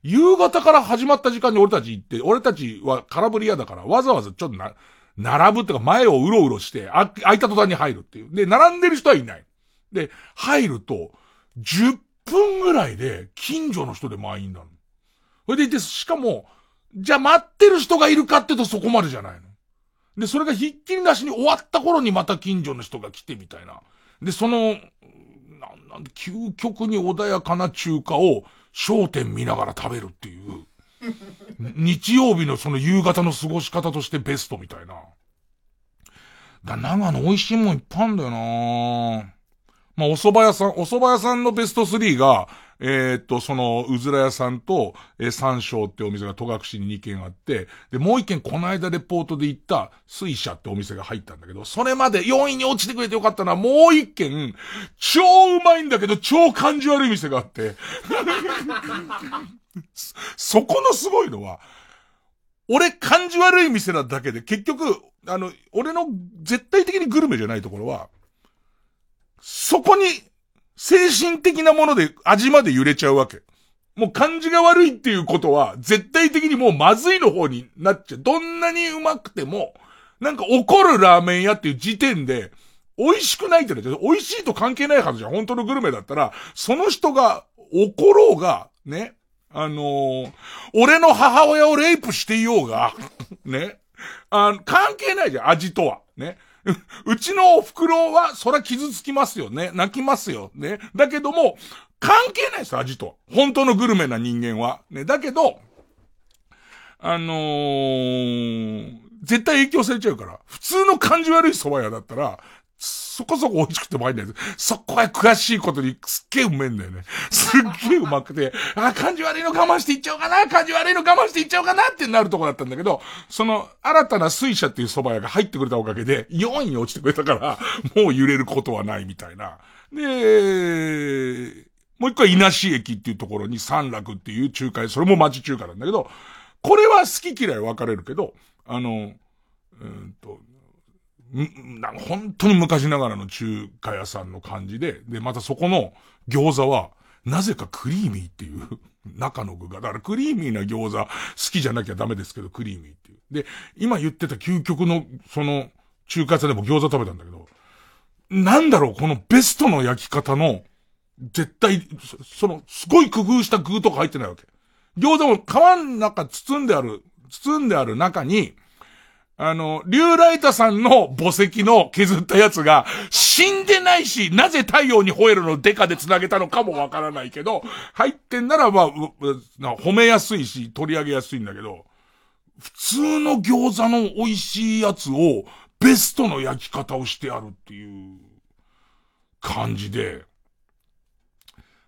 夕方から始まった時間に俺たち行って、俺たちは空振り屋だから、わざわざちょっとな、並ぶってか前をうろうろして、あ、開いた途端に入るっていう。で、並んでる人はいない。で、入ると、10分ぐらいで、近所の人で満員なの。それでいて、しかも、じゃあ待ってる人がいるかってとそこまでじゃないの。で、それがひっきりなしに終わった頃にまた近所の人が来てみたいな。で、その、なんなん究極に穏やかな中華を焦点見ながら食べるっていう。日曜日のその夕方の過ごし方としてベストみたいな。だ、長野美味しいもんいっぱいあるんだよなまあ、お蕎麦屋さん、お蕎麦屋さんのベスト3が、えー、っと、その、うずら屋さんと、えー、三章ってお店が戸隠に2軒あって、で、もう1軒この間レポートで行った水車ってお店が入ったんだけど、それまで4位に落ちてくれてよかったのはもう1軒、超うまいんだけど超感じ悪い店があって。<laughs> そこのすごいのは、俺感じ悪い店なだけで結局、あの、俺の絶対的にグルメじゃないところは、そこに精神的なもので味まで揺れちゃうわけ。もう感じが悪いっていうことは、絶対的にもうまずいの方になっちゃう。どんなにうまくても、なんか怒るラーメン屋っていう時点で、美味しくないって言う美味しいと関係ないはずじゃん。本当のグルメだったら、その人が怒ろうが、ね。あのー、俺の母親をレイプしていようが、<laughs> ね。あ関係ないじゃん、味とは。ね。<laughs> うちのお袋は、そら傷つきますよね。泣きますよ。ね。だけども、関係ないです、味と。本当のグルメな人間は。ね。だけど、あのー、絶対影響されちゃうから、普通の感じ悪い蕎麦屋だったら、そこそこ美味しくてうまいんだよ。そこは詳しいことにすっげえうめえんだよね。すっげえうまくて、あ、感じ悪いの我慢していっちゃおうかな、感じ悪いの我慢していっちゃおうかなってなるとこだったんだけど、その新たな水車っていう蕎麦屋が入ってくれたおかげで、4位に落ちてくれたから、もう揺れることはないみたいな。で、もう一個は稲市駅っていうところに三楽っていう中華、それも町中華なんだけど、これは好き嫌い分かれるけど、あの、うんと、なんか本当に昔ながらの中華屋さんの感じで、で、またそこの餃子は、なぜかクリーミーっていう、中の具が。だからクリーミーな餃子好きじゃなきゃダメですけど、クリーミーっていう。で、今言ってた究極の、その、中華屋さんでも餃子食べたんだけど、なんだろう、このベストの焼き方の、絶対、その、すごい工夫した具とか入ってないわけ。餃子も皮の中包んである、包んである中に、あの、リュウライタさんの墓石の削ったやつが、死んでないし、なぜ太陽に吠えるのデカで繋げたのかもわからないけど、入ってんならまあ、褒めやすいし、取り上げやすいんだけど、普通の餃子の美味しいやつを、ベストの焼き方をしてあるっていう感じで、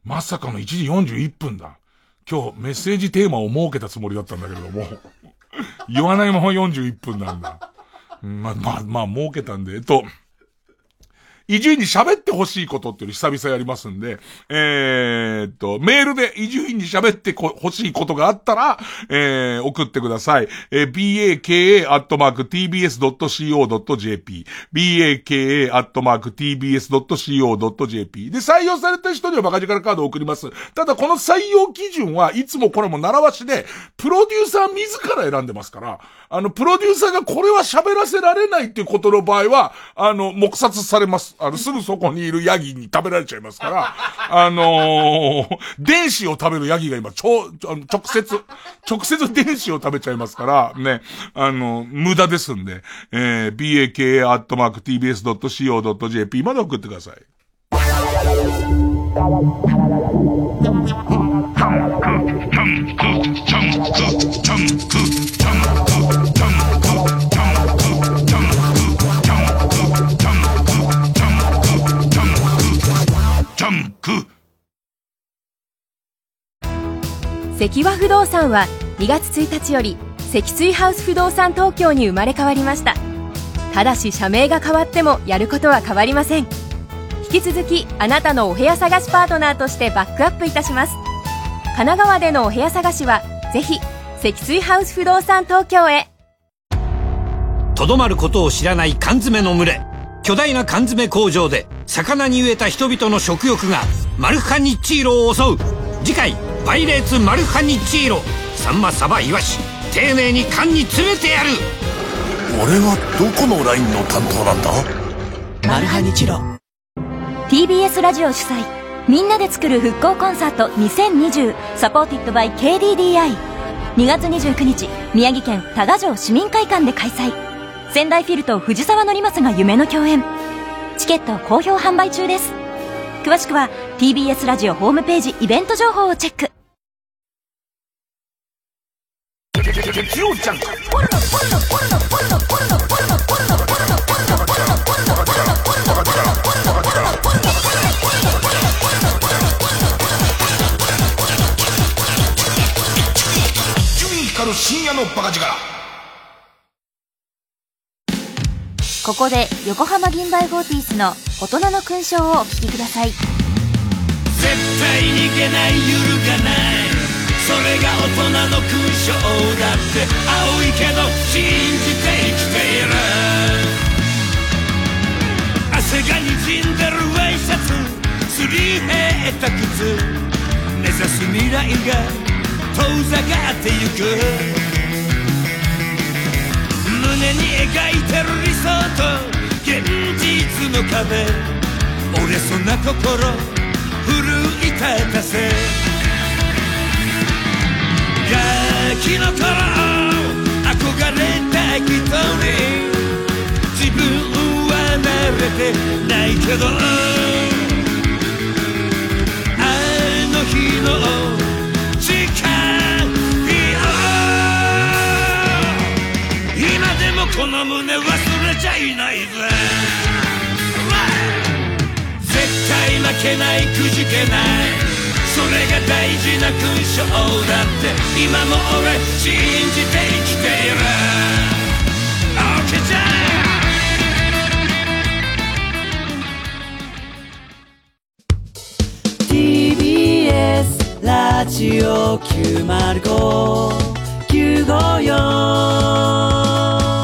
まさかの1時41分だ。今日メッセージテーマを設けたつもりだったんだけれども、言わないまま41分なんだ。まあ、まあ、まあ、儲けたんで、えっと、伊集院に喋ってほしいことっていうの久々やりますんで、えー、っと、メールで伊集院に喋ってほしいことがあったら、えー、送ってください。えー、baka.tbs.co.jp baka.tbs.co.jp で、採用された人にはバカ力カードを送ります。ただ、この採用基準はいつもこれも習わしで、プロデューサー自ら選んでますから、あの、プロデューサーがこれは喋らせられないっていうことの場合は、あの、黙殺されます。あの、すぐそこにいるヤギに食べられちゃいますから、<laughs> あのー、電子を食べるヤギが今、超、直接、直接電子を食べちゃいますから、ね、あの、無駄ですんで、えー、baka.tbs.co.jp まで送ってください。関和不動産は2月1日より積水ハウス不動産東京に生まれ変わりました。ただし社名が変わってもやることは変わりません。引き続きあなたのお部屋探しパートナーとしてバックアップいたします。神奈川でのお部屋探しはぜひ積水ハウス不動産東京へ。とどまることを知らない缶詰の群れ。巨大な缶詰工場で魚に飢えた人々の食欲がマルハニッチーロを襲う。次回パイレーツマルハニッチーロ。サンマサバイワシ丁寧に缶に詰めてやる。俺はどこのラインの担当なんだ？マルハニチロ。TBS ラジオ主催みんなで作る復興コンサート2020サポーティッドバイ KDDI2 月29日宮城県多賀城市民会館で開催。仙台フィルと藤沢則正が夢の共演チケット好評販売中です。詳しくは TBS ラジオホームページイベント情報をチェック。ジャンク伊集院光る深夜のバカ力。ここで横浜銀バイゴーティースの大人の勲章をお聴きください。絶対逃げない揺るがない。それが大人の勲章だって青いけど信じて生きている。汗がにじんでるワイシャツすり減った靴。目指す未来が遠ざかってゆく。胸に描いてる理想と現実の壁。折れそうな心奮い立たせ。ガキの頃憧れた人。に自分は慣れてないけど。あの日のこの胸忘れちゃいないぜ。絶対負けないくじけない。それが大事な勲章だって今も俺信じて生きている。OK じゃラジオ905 954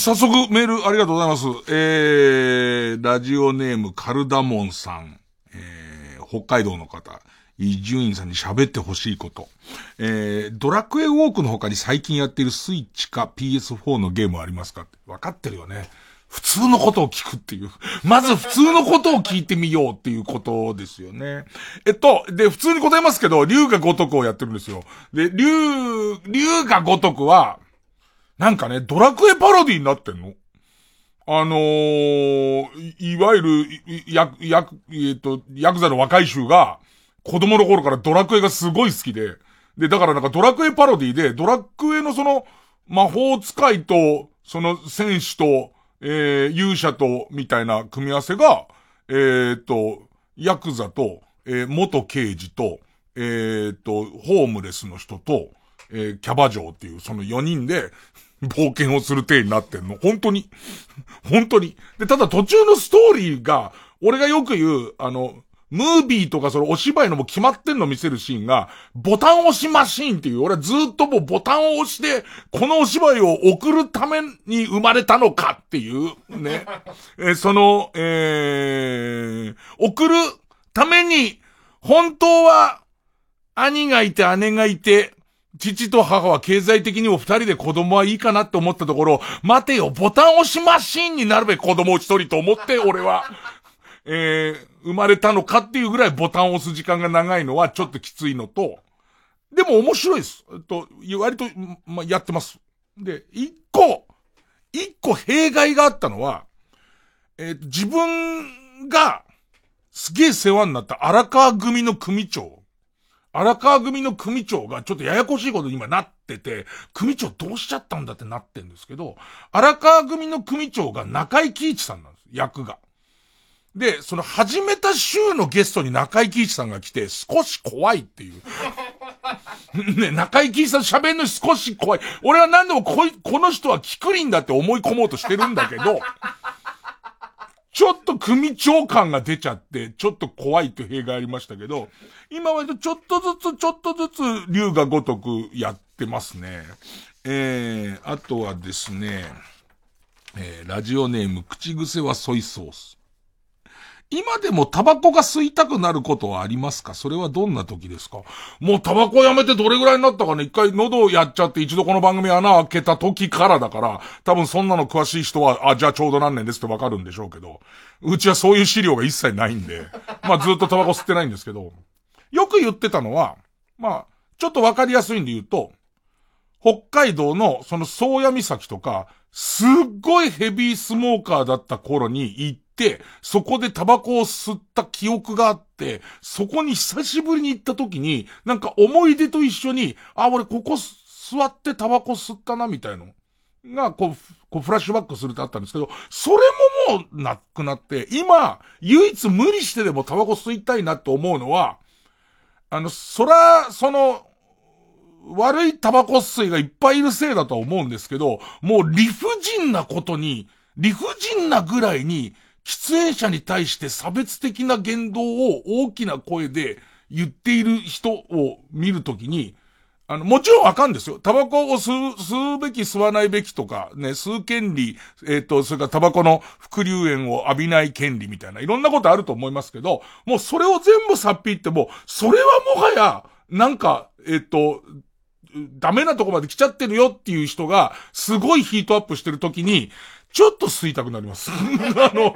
早速メールありがとうございます。えー、ラジオネームカルダモンさん、えー、北海道の方、伊集院さんに喋ってほしいこと。えー、ドラクエウォークの他に最近やっているスイッチか PS4 のゲームありますか？って分かってるよね。普通のことを聞くっていう。まず普通のことを聞いてみようっていうことですよね。えっと、で、普通に答えますけど、竜が如くをやってるんですよ。で、竜、竜が如くは、なんかね、ドラクエパロディになってんの？あのー、い、いわゆる、や、や、えっ、と、ヤクザの若い衆が、子供の頃からドラクエがすごい好きで、で、だからなんかドラクエパロディで、ドラクエのその、魔法使いと、その戦士と、えー、勇者と、みたいな組み合わせが、えー、と、ヤクザと、えー、元刑事と、えー、と、ホームレスの人と、えー、キャバ嬢っていう、その4人で、冒険をする体になってんの。本当に。本当に。で、ただ途中のストーリーが、俺がよく言う、あの、ムービーとかそのお芝居のも決まってんの見せるシーンが、ボタン押しマシーンっていう、俺はずっともうボタンを押して、このお芝居を送るために生まれたのかっていう、ね。<laughs> え、その、えー、送るために、本当は、兄がいて姉がいて、父と母は経済的にも二人で子供はいいかなって思ったところ、待てよ、ボタン押しマシーンになるべき子供一人と思って、俺は、<laughs> えー、生まれたのかっていうぐらいボタンを押す時間が長いのはちょっときついのと、でも面白いです。えっと、割と、ま、やってます。で、一個、一個弊害があったのは、えっ、と、自分が、すげえ世話になった荒川組の組長。荒川組の組長がちょっとややこしいことに今なってて、組長どうしちゃったんだってなってんですけど、荒川組の組長が中井貴一さんなんです。役が。で、その始めた週のゲストに中井貴一さんが来て、少し怖いっていう。<laughs> ね、中井貴一さん喋るの少し怖い。俺は何でもこい、この人はキクリンだって思い込もうとしてるんだけど、ちょっと組長感が出ちゃって、ちょっと怖いと弊害ありましたけど、今はちょっとずつちょっとずつ竜が如くやってますね。えー、あとはですね、えー、ラジオネーム口癖はソイソース。今でもタバコが吸いたくなることはありますか？それはどんな時ですか？もうタバコやめてどれぐらいになったかね？一回喉をやっちゃって一度この番組穴開けた時からだから、多分そんなの詳しい人は、あ、じゃあちょうど何年ですってわかるんでしょうけど、うちはそういう資料が一切ないんで、まあずっとタバコ吸ってないんですけど、よく言ってたのは、まあ、ちょっとわかりやすいんで言うと、北海道のその宗谷岬とか、すっごいヘビースモーカーだった頃に行って、そこでタバコを吸った記憶があって、そこに久しぶりに行った時に、なんか思い出と一緒に、あ、俺ここ座ってタバコ吸ったな、みたいな。が、こう、こうフラッシュバックするってあったんですけど、それももうなくなって、今、唯一無理してでもタバコ吸いたいなって思うのは、あの、そら、その、悪いタバコ吸いがいっぱいいるせいだと思うんですけど、もう理不尽なことに、理不尽なぐらいに、喫煙者に対して差別的な言動を大きな声で言っている人を見るときに、あの、もちろんわかんですよ。タバコを吸う、吸うべき吸わないべきとか、ね、吸う権利、えっ、ー、と、それからタバコの副流煙を浴びない権利みたいな、いろんなことあると思いますけど、もうそれを全部さっぴっても、それはもはや、なんか、えっ、ー、と、ダメなとこまで来ちゃってるよっていう人が、すごいヒートアップしてる時に、ちょっと吸いたくなります。<laughs> あの、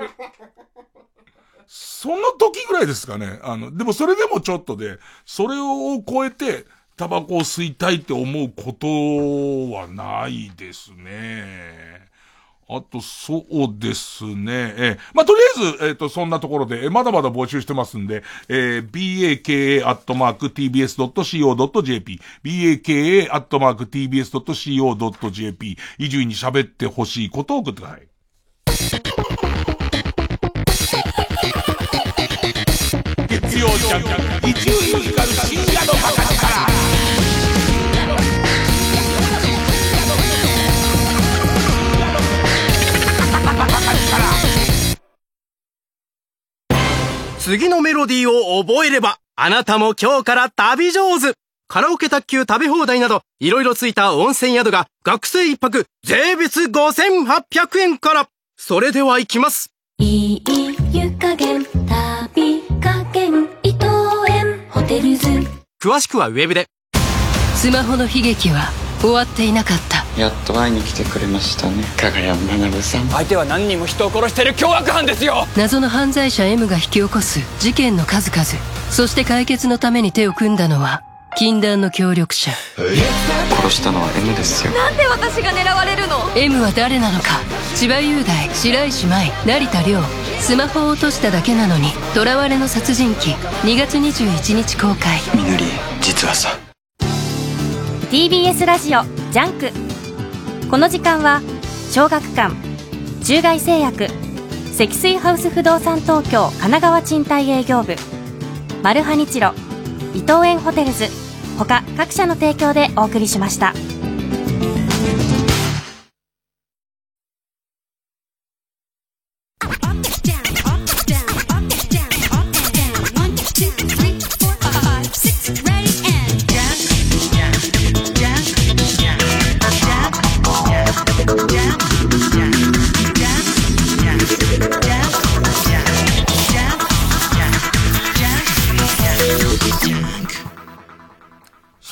その時ぐらいですかね。あの、でもそれでもちょっとで、それを超えて、タバコを吸いたいって思うことはないですね。あと、そうですね。えー、まあ、とりあえず、えっ、ー、と、そんなところで、えー、まだまだ募集してますんで、えー、baka.tbs.co.jp、baka.tbs.co.jp、伊集院に喋ってほしいことを送ってください。月曜ジャン伊集院光深夜のバカ次のメロディーを覚えれば、あなたも今日から旅上手カラオケ卓球食べ放題など、いろいろついた温泉宿が、学生一泊、税別5800円から。それでは行きます。いい湯加減、旅加減、伊藤園、ホテルズ。詳しくはウェブで。スマホの悲劇は、終わっていなかった。やっと会いに来てくれましたね。加賀谷学さん。相手は何人も人を殺してる凶悪犯ですよ。謎の犯罪者 M が引き起こす事件の数々。そして解決のために手を組んだのは禁断の協力者。殺したのは M ですよ。なんで私が狙われるの？M は誰なのか。千葉雄大白石麻衣成田凌。スマホを落としただけなのに囚われの殺人鬼。2月21日公開。みのり実はさ TBS ラジオジャンクこの時間は小学館中外製薬積水ハウス不動産東京神奈川賃貸営業部マルハニチロ伊藤園ホテルズ他各社の提供でお送りしました。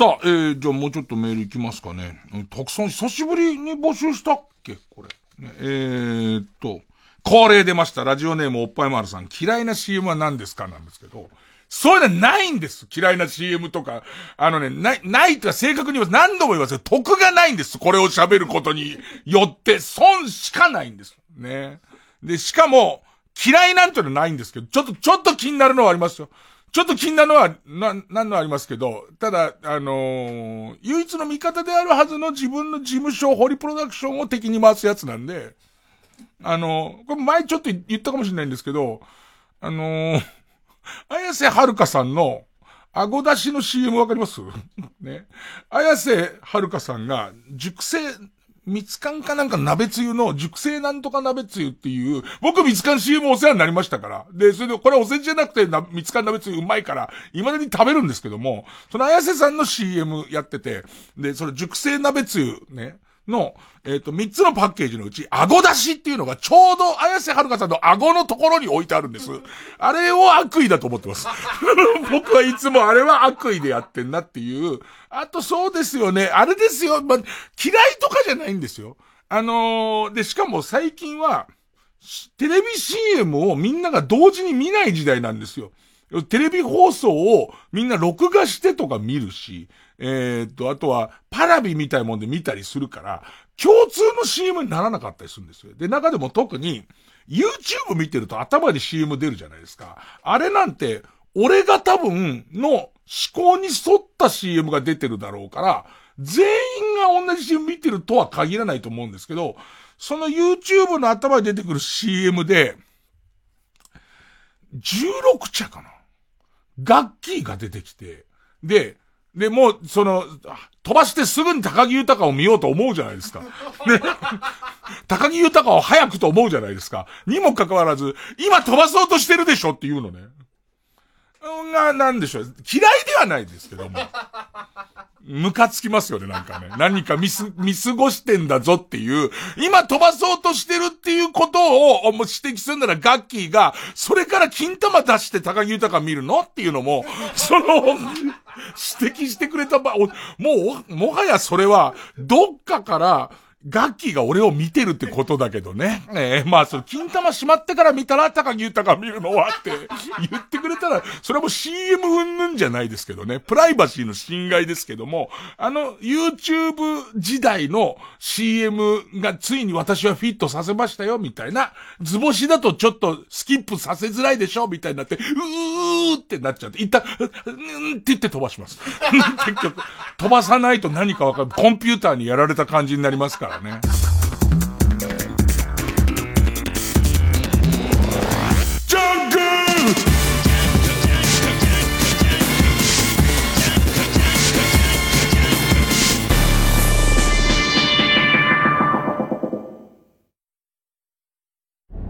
さあ、えー、じゃあもうちょっとメールいきますかね。たくさん久しぶりに募集したっけ？これ。えー、っと、恒例出ました。ラジオネームおっぱい丸さん。嫌いな CM は何ですか？なんですけど、そういうのないんです。嫌いな CM とか。あのね、ない、ないとは正確に言います。何度も言いますけど、得がないんです。これを喋ることによって、損しかないんです。ね。で、しかも、嫌いなんていうのはないんですけど、ちょっと、ちょっと気になるのはありますよ。ちょっと気になるのは、な、なんのありますけど、ただ、あのー、唯一の味方であるはずの自分の事務所、ホリプロダクションを敵に回すやつなんで、あのー、これ前ちょっと言ったかもしれないんですけど、あのー、<laughs> 綾瀬はるかさんの、顎出しの CM わかります？<laughs> ね。綾瀬はるかさんが、熟成みつかんかなんか鍋つゆの熟成なんとか鍋つゆっていう、僕みつかん CM お世話になりましたから。で、それで、これおせちじゃなくてな、みつかん鍋つゆうまいから、未だに食べるんですけども、その綾瀬さんの CM やってて、で、それ熟成鍋つゆね、の、えっ、と、三つのパッケージのうち、顎出しっていうのがちょうど綾瀬はるかさんの顎のところに置いてあるんです。あれを悪意だと思ってます。<laughs> 僕はいつもあれは悪意でやってんなっていう。あとそうですよね。あれですよ。ま嫌いとかじゃないんですよ。あのー、で、しかも最近は、テレビ CM をみんなが同時に見ない時代なんですよ。テレビ放送をみんな録画してとか見るし、えー、っと、あとはパラビみたいもんで見たりするから、共通の CM にならなかったりするんですよ。で、中でも特に、YouTube 見てると頭に CM 出るじゃないですか。あれなんて、俺が多分の思考に沿った CM が出てるだろうから、全員が同じ CM 見てるとは限らないと思うんですけど、その YouTube の頭に出てくる CM で、16茶かな楽器が出てきて、で、で、もう、その、飛ばしてすぐに高木豊を見ようと思うじゃないですか。ね。高木豊を早くと思うじゃないですか。にもかかわらず、今飛ばそうとしてるでしょっていうのね。が、なんでしょう。嫌いではないですけども。ムカつきますよね、なんかね。<laughs> 何か見す、見過ごしてんだぞっていう、今飛ばそうとしてるっていうことを、もう指摘するならガッキーが、それから金玉出して高木豊見るのっていうのも、<laughs> その、指摘してくれた場合、もう、もはやそれは、どっかから、ガッキーが俺を見てるってことだけどね。<laughs> ええ、まあ、その、金玉しまってから見たら、高木豊見るのはって言ってくれたら、それはもう CM うんぬんじゃないですけどね。プライバシーの侵害ですけども、あの、YouTube 時代の CM がついに私はフィットさせましたよ、みたいな、図星だとちょっとスキップさせづらいでしょ、みたいになって、うーってなっちゃって、一旦、うんって言って飛ばします。<laughs> 結局、飛ばさないと何かわかる。コンピューターにやられた感じになりますから。からね。ジャンク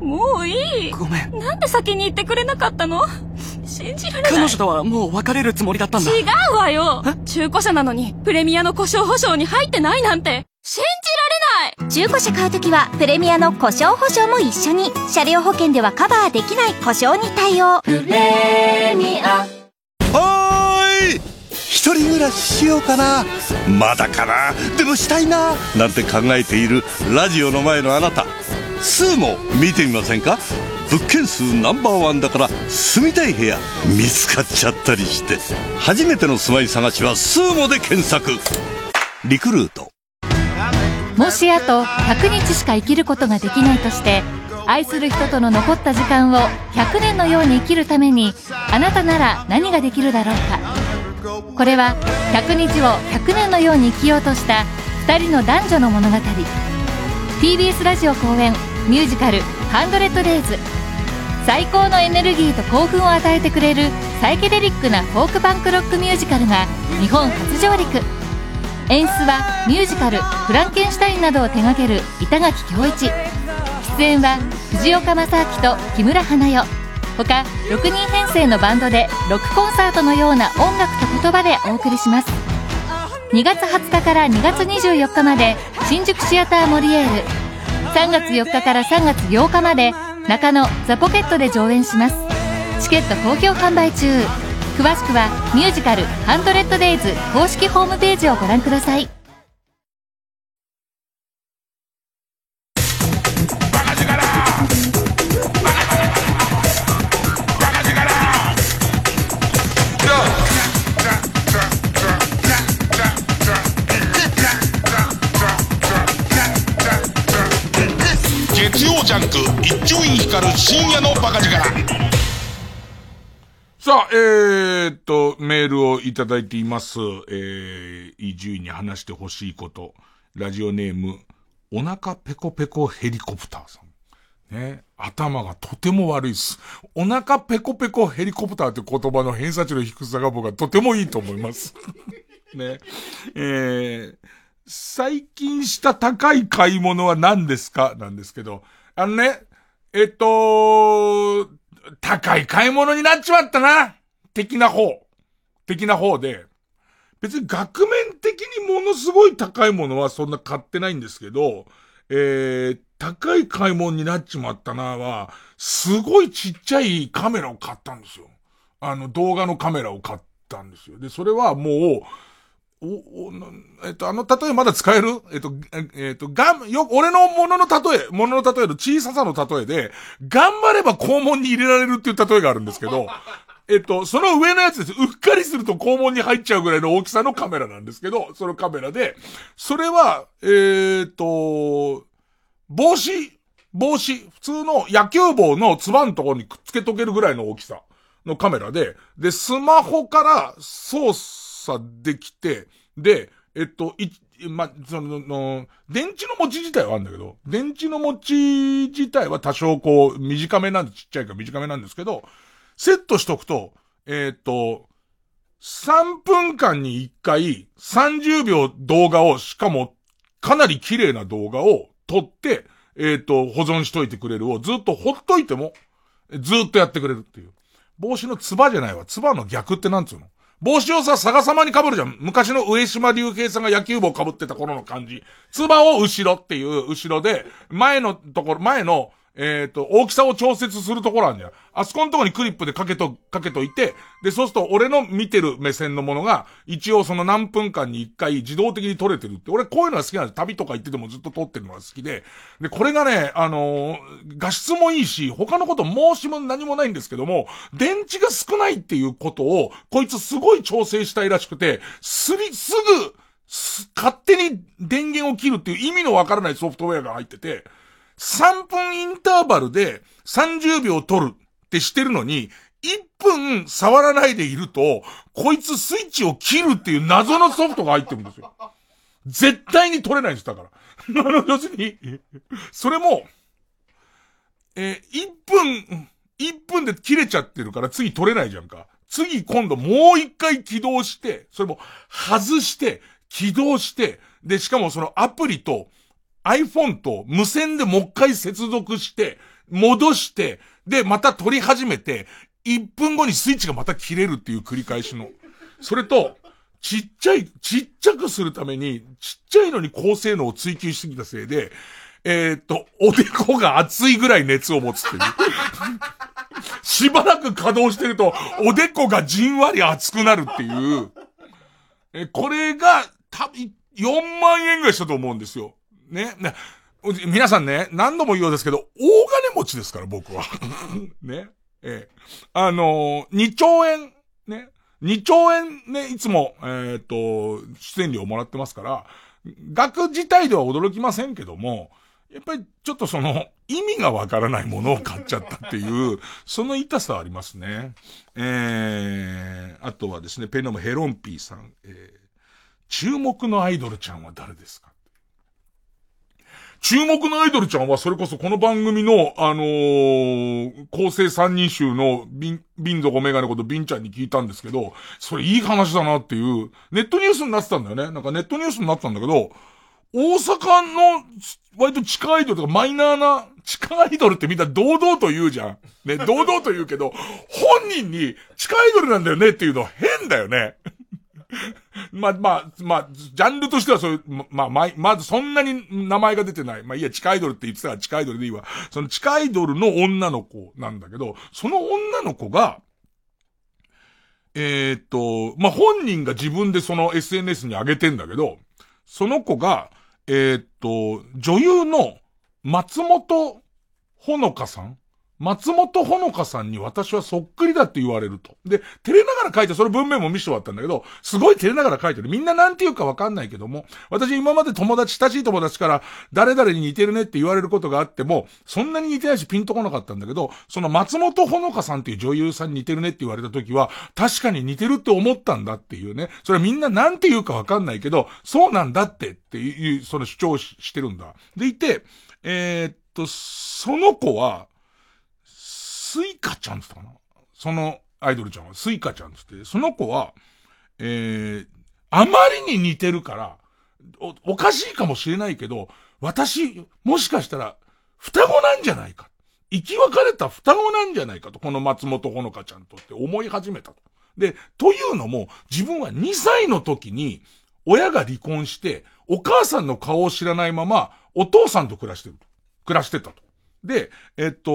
もういい？ごめん。なんで先に言ってくれなかったの？信じられない。彼女とはもう別れるつもりだったんだ。違うわよ。中古車なのにプレミアの故障保証に入ってないなんて信じられない。中古車買うときはプレミアの故障保証も一緒に。車両保険ではカバーできない故障に対応。プレミア。はーい。一人暮らししようかな。まだかな。でもしたいな。なんて考えているラジオの前のあなた。スーも見てみませんか？物件数ナンバーワンだから住みたい部屋。見つかっちゃったりして。初めての住まい探しはスーモで検索。リクルートもしあと100日しか生きることができないとして愛する人との残った時間を100年のように生きるためにあなたなら何ができるだろうか。これは100日を100年のように生きようとした2人の男女の物語。TBS ラジオ公演ミュージカル「ハンドレッドデイズ」最高のエネルギーと興奮を与えてくれるサイケデリックなフォークパンクロックミュージカルが日本初上陸。演出はミュージカル「フランケンシュタイン」などを手掛ける板垣恭一。出演は藤岡正明と木村花代他6人編成のバンドでロックコンサートのような音楽と言葉でお送りします。2月20日から2月24日まで新宿シアターモリエール。3月4日から3月8日まで中野ザ・ポケットで上演します。チケット好評販売中。詳しくはミュージカル「ハンドレッドデイズ」公式ホームページをご覧ください。月曜ジャンク一丁院光る深夜のバカ力。さあ、えー、っと、メールをいただいています。えー、伊集院に話してほしいこと。ラジオネーム、お腹ペコペコヘリコプターさん。ね。頭がとても悪いです。お腹ペコペコヘリコプターって言葉の偏差値の低さが僕はとてもいいと思います。<laughs> ね。えー、最近した高い買い物は何ですか？なんですけど、あのね、えっと、高い買い物になっちまったな。的な方。的な方で、別に額面的にものすごい高いものはそんな買ってないんですけど、えー、高い買い物になっちまったなは、すごいちっちゃいカメラを買ったんですよ。あの、動画のカメラを買ったんですよ。で、それはもう、お、お、えっと、あの例えまだ使える？えっと、えっと、がん、よ、俺のものの例え、ものの例えの小ささの例えで、頑張れば肛門に入れられるっていう例えがあるんですけど、<laughs> えっと、その上のやつです。うっかりすると肛門に入っちゃうぐらいの大きさのカメラなんですけど、そのカメラで、それは、えー、っと、帽子、帽子、普通の野球帽のつばのところにくっつけとけるぐらいの大きさのカメラで、で、スマホから操作できて、で、えっと、い、ま、その、の、電池の持ち自体はあるんだけど、電池の持ち自体は多少こう、短めなんで、ちっちゃいから短めなんですけど、セットしとくと、え、っと、3分間に1回30秒動画を、しかもかなり綺麗な動画を撮って、え、っと、保存しといてくれるをずっとほっといても、ずっとやってくれるっていう。帽子のつばじゃないわ。つばの逆ってなんつうの？帽子をさ、逆さまに被るじゃん。昔の上島竜兵さんが野球帽被ってた頃の感じ。つばを後ろっていう後ろで、前のところ、前のえっ、ー、と、大きさを調節するところあるんじゃ。あそこのとこにクリップでかけと、かけといて、で、そうすると俺の見てる目線のものが、一応その何分間に一回自動的に撮れてるって。俺こういうのが好きなんです。旅とか行っててもずっと撮ってるのが好きで。で、これがね、あのー、画質もいいし、他のこと申しも何もないんですけども、電池が少ないっていうことを、こいつすごい調整したいらしくて、すり、すぐ、す勝手に電源を切るっていう意味のわからないソフトウェアが入ってて、3分インターバルで30秒取るってしてるのに、1分触らないでいると、こいつスイッチを切るっていう謎のソフトが入ってるんですよ。絶対に取れないんです、だから。あの、要するに、それも、えー、1分、1分で切れちゃってるから次取れないじゃんか。次今度もう一回起動して、それも外して、起動して、で、しかもそのアプリと、iPhone と無線でもう一回接続して、戻して、で、また撮り始めて、1分後にスイッチがまた切れるっていう繰り返しの。それと、ちっちゃい、ちっちゃくするために、ちっちゃいのに高性能を追求しすぎたせいで、えー、っと、おでこが熱いぐらい熱を持つっていう。しばらく稼働してると、おでこがじんわり熱くなるっていう。え、これが、たぶん、4万円ぐらいしたと思うんですよ。ね。皆さんね、何度も言うようですけど、大金持ちですから、僕は。<laughs> ね。ええ。あのー、2兆円、ね。2兆円ね、いつも、えっ、ー、と、出演料をもらってますから、額自体では驚きませんけども、やっぱりちょっとその、意味がわからないものを買っちゃったっていう、<laughs> その痛さはありますね。えー、あとはですね、ペンノムヘロンピーさん、えー、注目のアイドルちゃんは誰ですか？注目のアイドルちゃんはそれこそこの番組の、あのー、構成三人衆のビン、ビンゾゴメガネことビンちゃんに聞いたんですけど、それいい話だなっていう、ネットニュースになってたんだよね。なんかネットニュースになってたんだけど、大阪の、割と地下アイドルとかマイナーな、地下アイドルってみんな堂々と言うじゃん。ね、堂々と言うけど、本人に地下アイドルなんだよねっていうの変だよね。<laughs> まあ、まあ、まあ、ジャンルとしてはそういう、まあ、ま、まずそんなに名前が出てない。まあ、いいや、地下アイドルって言ってたら地下アイドルでいいわ。その地下アイドルの女の子なんだけど、その女の子が、えー、っと、まあ、本人が自分でその SNS に上げてんだけど、その子が、えー、っと、女優の松本ほのかさん松本ほのかさんに私はそっくりだって言われると。で、照れながら書いて、その文面も見せてもらったんだけど、すごい照れながら書いてる。みんななんて言うかわかんないけども、私今まで友達、親しい友達から、誰々に似てるねって言われることがあっても、そんなに似てないしピンとこなかったんだけど、その松本穂香さんっていう女優さんに似てるねって言われた時は、確かに似てるって思ったんだっていうね。それはみんななんて言うかわかんないけど、そうなんだってっていう、その主張してるんだ。でいて、えー、っと、その子は、スイカちゃんって言ったかな？そのアイドルちゃんはスイカちゃんって言って、その子は、えー、あまりに似てるから、お、おかしいかもしれないけど、私、もしかしたら、双子なんじゃないか。生き別れた双子なんじゃないかと、この松本ほのかちゃんとって思い始めたと。で、というのも、自分は2歳の時に、親が離婚して、お母さんの顔を知らないまま、お父さんと暮らしてる。暮らしてたと。で、えっと、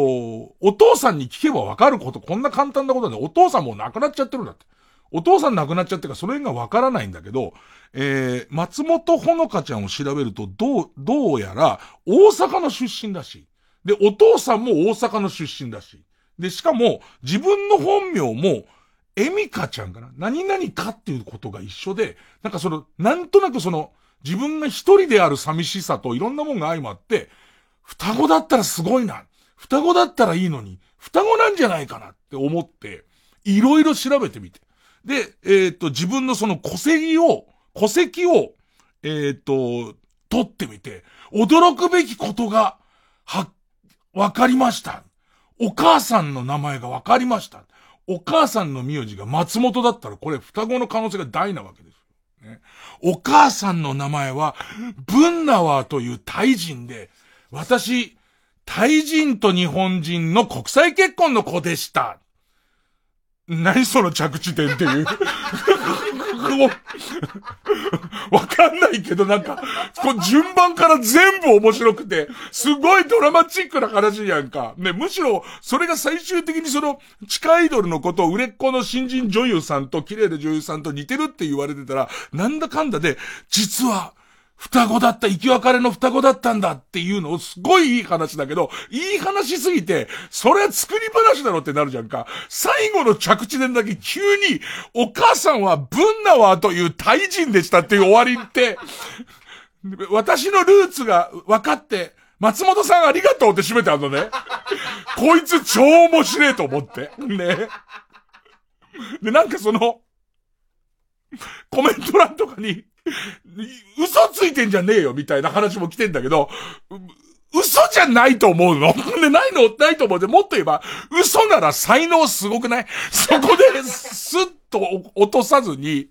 お父さんに聞けばわかること、こんな簡単なことで、お父さんもう亡くなっちゃってるんだって。お父さん亡くなっちゃってから、それがわからないんだけど、えー、松本ほのかちゃんを調べると、どう、どうやら、大阪の出身だし。で、お父さんも大阪の出身だし。で、しかも、自分の本名も、エミカちゃんかな何々かっていうことが一緒で、なんかその、なんとなくその、自分が一人である寂しさといろんなもんが相まって、双子だったらすごいな。双子だったらいいのに、双子なんじゃないかなって思って、いろいろ調べてみて。で、えー、っと、自分のその戸籍を、戸籍を、えー、っと、取ってみて、驚くべきことが、は、わかりました。お母さんの名前がわかりました。お母さんの名字が松本だったら、これ双子の可能性が大なわけです。ね、お母さんの名前は、ブンナワーというタイ人で、私、タイ人と日本人の国際結婚の子でした。何その着地点っていう。<laughs> わかんないけどなんか、こう順番から全部面白くて、すごいドラマチックな話やんか。ね、むしろ、それが最終的にその、地下アイドルのことを売れっ子の新人女優さんと綺麗な女優さんと似てるって言われてたら、なんだかんだで、実は、双子だった、生き別れの双子だったんだっていうのをすごいいい話だけど、いい話すぎて、それは作り話だろってなるじゃんか。最後の着地点だけ急に、お母さんはブンナワーというタイ人でしたっていう終わりって、私のルーツが分かって、松本さんありがとうって締めてあるのね。こいつ超面白いと思って。ね。で、なんかその、コメント欄とかに、嘘ついてんじゃねえよ、みたいな話も来てんだけど、嘘じゃないと思うの？<laughs> で、ないの、ないと思う。で、もっと言えば、嘘なら才能すごくない？そこで、スッと落とさずに、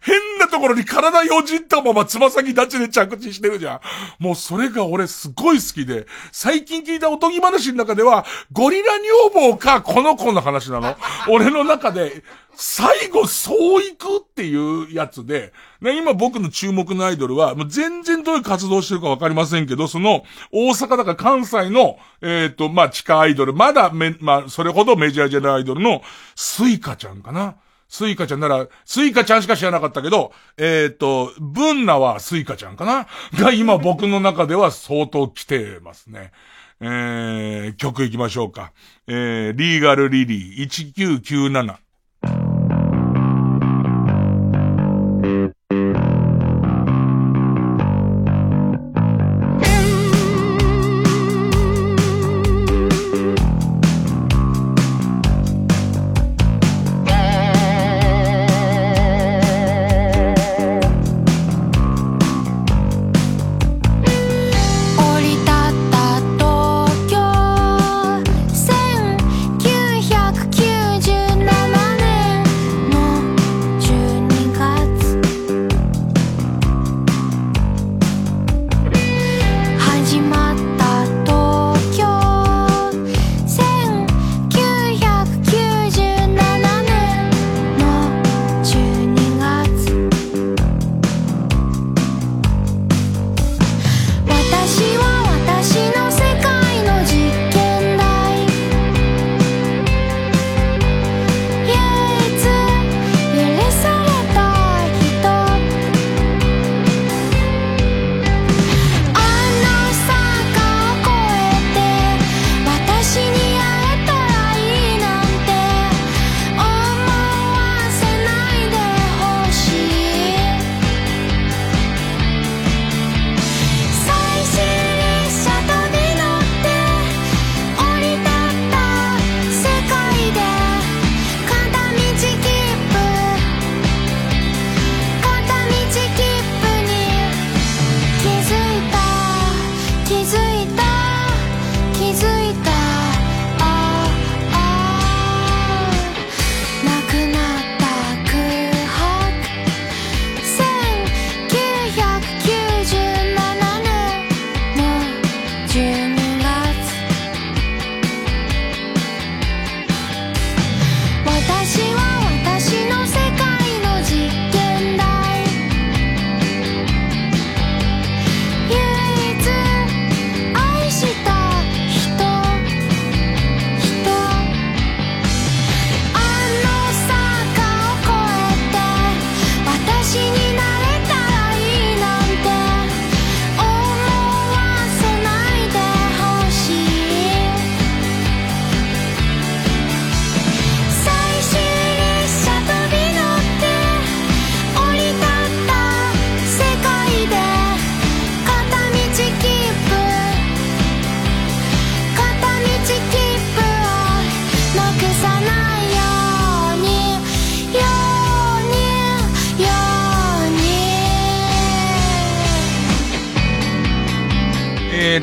変ところに体よじったままつま先立ちで着地してるじゃん。もうそれが俺すごい好きで、最近聞いたおとぎ話の中では、ゴリラ女房かこの子の話なの。俺の中で、最後そういくっていうやつで、ね、今僕の注目のアイドルは、もう全然どういう活動してるかわかりませんけど、その、大阪だから関西の、えっ、ー、と、まあ、地下アイドル、まだめ、まあ、それほどメジャーじゃないアイドルの、スイカちゃんかな。スイカちゃんなら、スイカちゃんしか知らなかったけど、えっ、と、ブンナはスイカちゃんかな？<laughs> が今僕の中では相当来てますね。えー、曲行きましょうか。えー、リーガルリリー1997。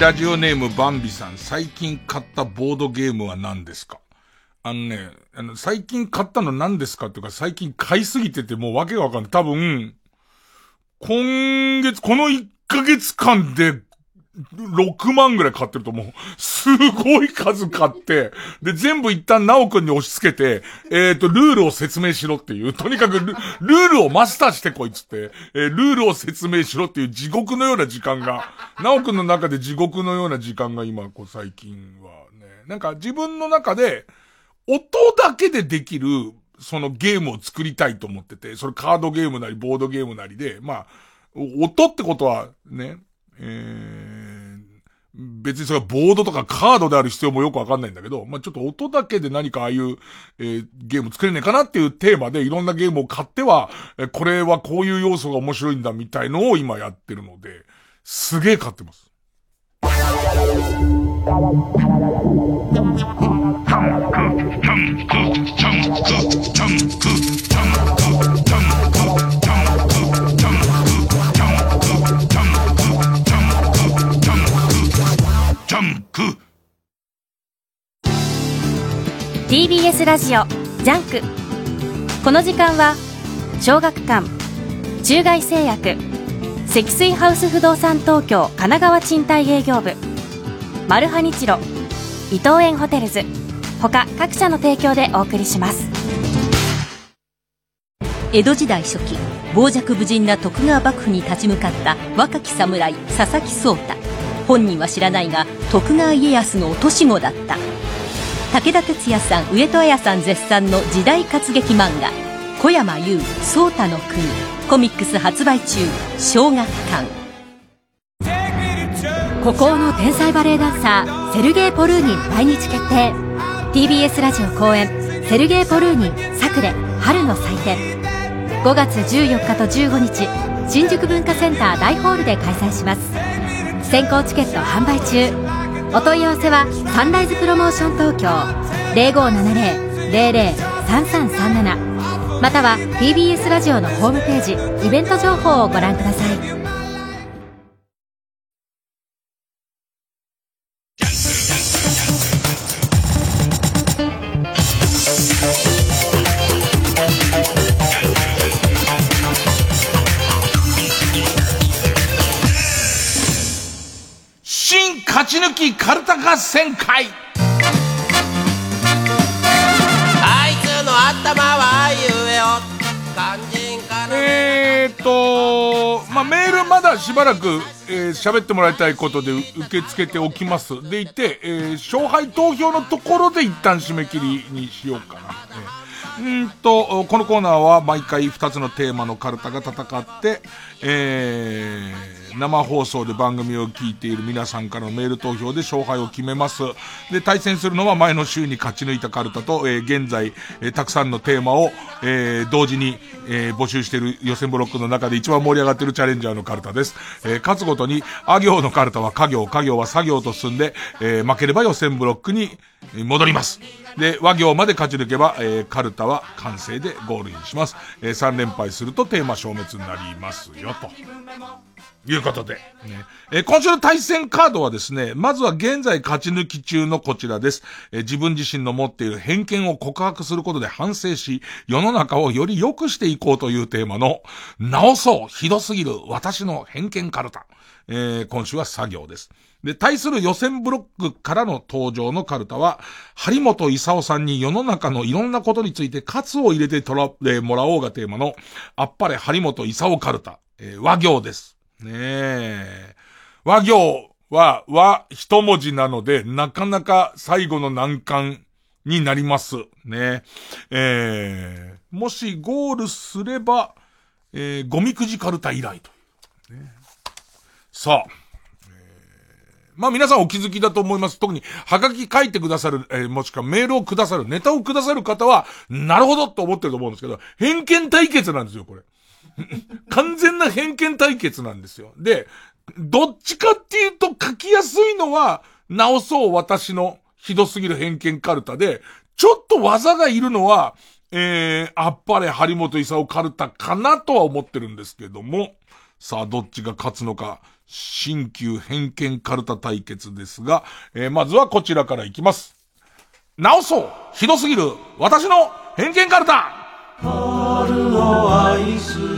ラジオネームバンビさん、最近買ったボードゲームは何ですか？あのね、あの、最近買ったの何ですかっていうか、最近買いすぎててもうわけがわかんない。多分、今月、この1ヶ月間で6万ぐらい買ってると思う。すごい数買って、で、全部一旦ナオくんに押し付けて、えっ、ー、と、ルールを説明しろっていう、とにかくルールをマスターしてこいっつって、えー、ルールを説明しろっていう地獄のような時間が、ナオくんの中で地獄のような時間が今、こう最近はね、なんか自分の中で、音だけでできる、そのゲームを作りたいと思ってて、それカードゲームなり、ボードゲームなりで、まあ、音ってことは、ね、えー、別にそれはボードとかカードである必要もよくわかんないんだけど、まあ、ちょっと音だけで何かああいう、えー、ゲーム作れねえかなっていうテーマでいろんなゲームを買っては、えこれはこういう要素が面白いんだみたいのを今やってるので、すげえ買ってます。TBS ラジオ JUNK。この時間は小学館中外製薬積水ハウス不動産東京神奈川賃貸営業部マルハニチロ伊藤園ホテルズ他各社の提供でお送りします。江戸時代初期傍若無人な徳川幕府に立ち向かった若き侍佐々木壮太本人は知らないが徳川家康の落とし子だった。武田鉄矢さん上戸彩さん絶賛の時代活劇漫画「小山優颯太の国」コミックス発売中小学館。孤高の天才バレエダンサーセルゲイ・ポルーニン来日決定。TBS ラジオ公演「セルゲイ・ポルーニンサクレ春の祭典」5月14日と15日新宿文化センター大ホールで開催します。先行チケット販売中。お問い合わせはサンライズプロモーション東京0570-003337または TBS ラジオのホームページイベント情報をご覧ください。ルタ合戦会あいつの頭はゆえよ肝心かえーと、まあ、メールまだしばらく、えー、喋ってもらいたいことで受け付けておきます。でいて、えー、勝敗投票のところで一旦締め切りにしようかな。えー、うんと、このコーナーは毎回2つのテーマのカルタが戦って、えー、生放送で番組を聞いている皆さんからのメール投票で勝敗を決めます。で、対戦するのは前の週に勝ち抜いたカルタと、えー、現在、えー、たくさんのテーマを、えー、同時に、え募集している予選ブロックの中で一番盛り上がっているチャレンジャーのカルタです。え勝つごとに、あ行のカルタは家業、家業は作業と進んで、え負ければ予選ブロックに戻ります。で、和行まで勝ち抜けば、えカルタは完成でゴールインします。え3連敗するとテーマ消滅になりますよ、と。いうことで。ね、えー、今週の対戦カードはですね、まずは現在勝ち抜き中のこちらです。えー、自分自身の持っている偏見を告白することで反省し、世の中をより良くしていこうというテーマの、直そう、ひどすぎる私の偏見カルタ。えー、今週は作業です。で、対する予選ブロックからの登場のカルタは、張本勲さんに世の中のいろんなことについて喝を入れてとら、え、もらおうがテーマの、あっぱれ張本勲カルタ、え、和行です。ねえ。和行は和一文字なので、なかなか最後の難関になります。ねえー、もしゴールすれば、えー、ゴミくじカルタ以来という。ね、さあ。まあ皆さんお気づきだと思います。特に、はがき書いてくださる、えー、もしくはメールをくださる、ネタをくださる方は、なるほどと思ってると思うんですけど、偏見対決なんですよ、これ。<laughs> 完全な偏見対決なんですよ。で、どっちかっていうと書きやすいのは、直そう私のひどすぎる偏見カルタで、ちょっと技がいるのは、えー、あっぱれ張本勲カルタかなとは思ってるんですけども、さあどっちが勝つのか、新旧偏見カルタ対決ですが、えー、まずはこちらからいきます。直そうひどすぎる私の偏見カルタ春を愛する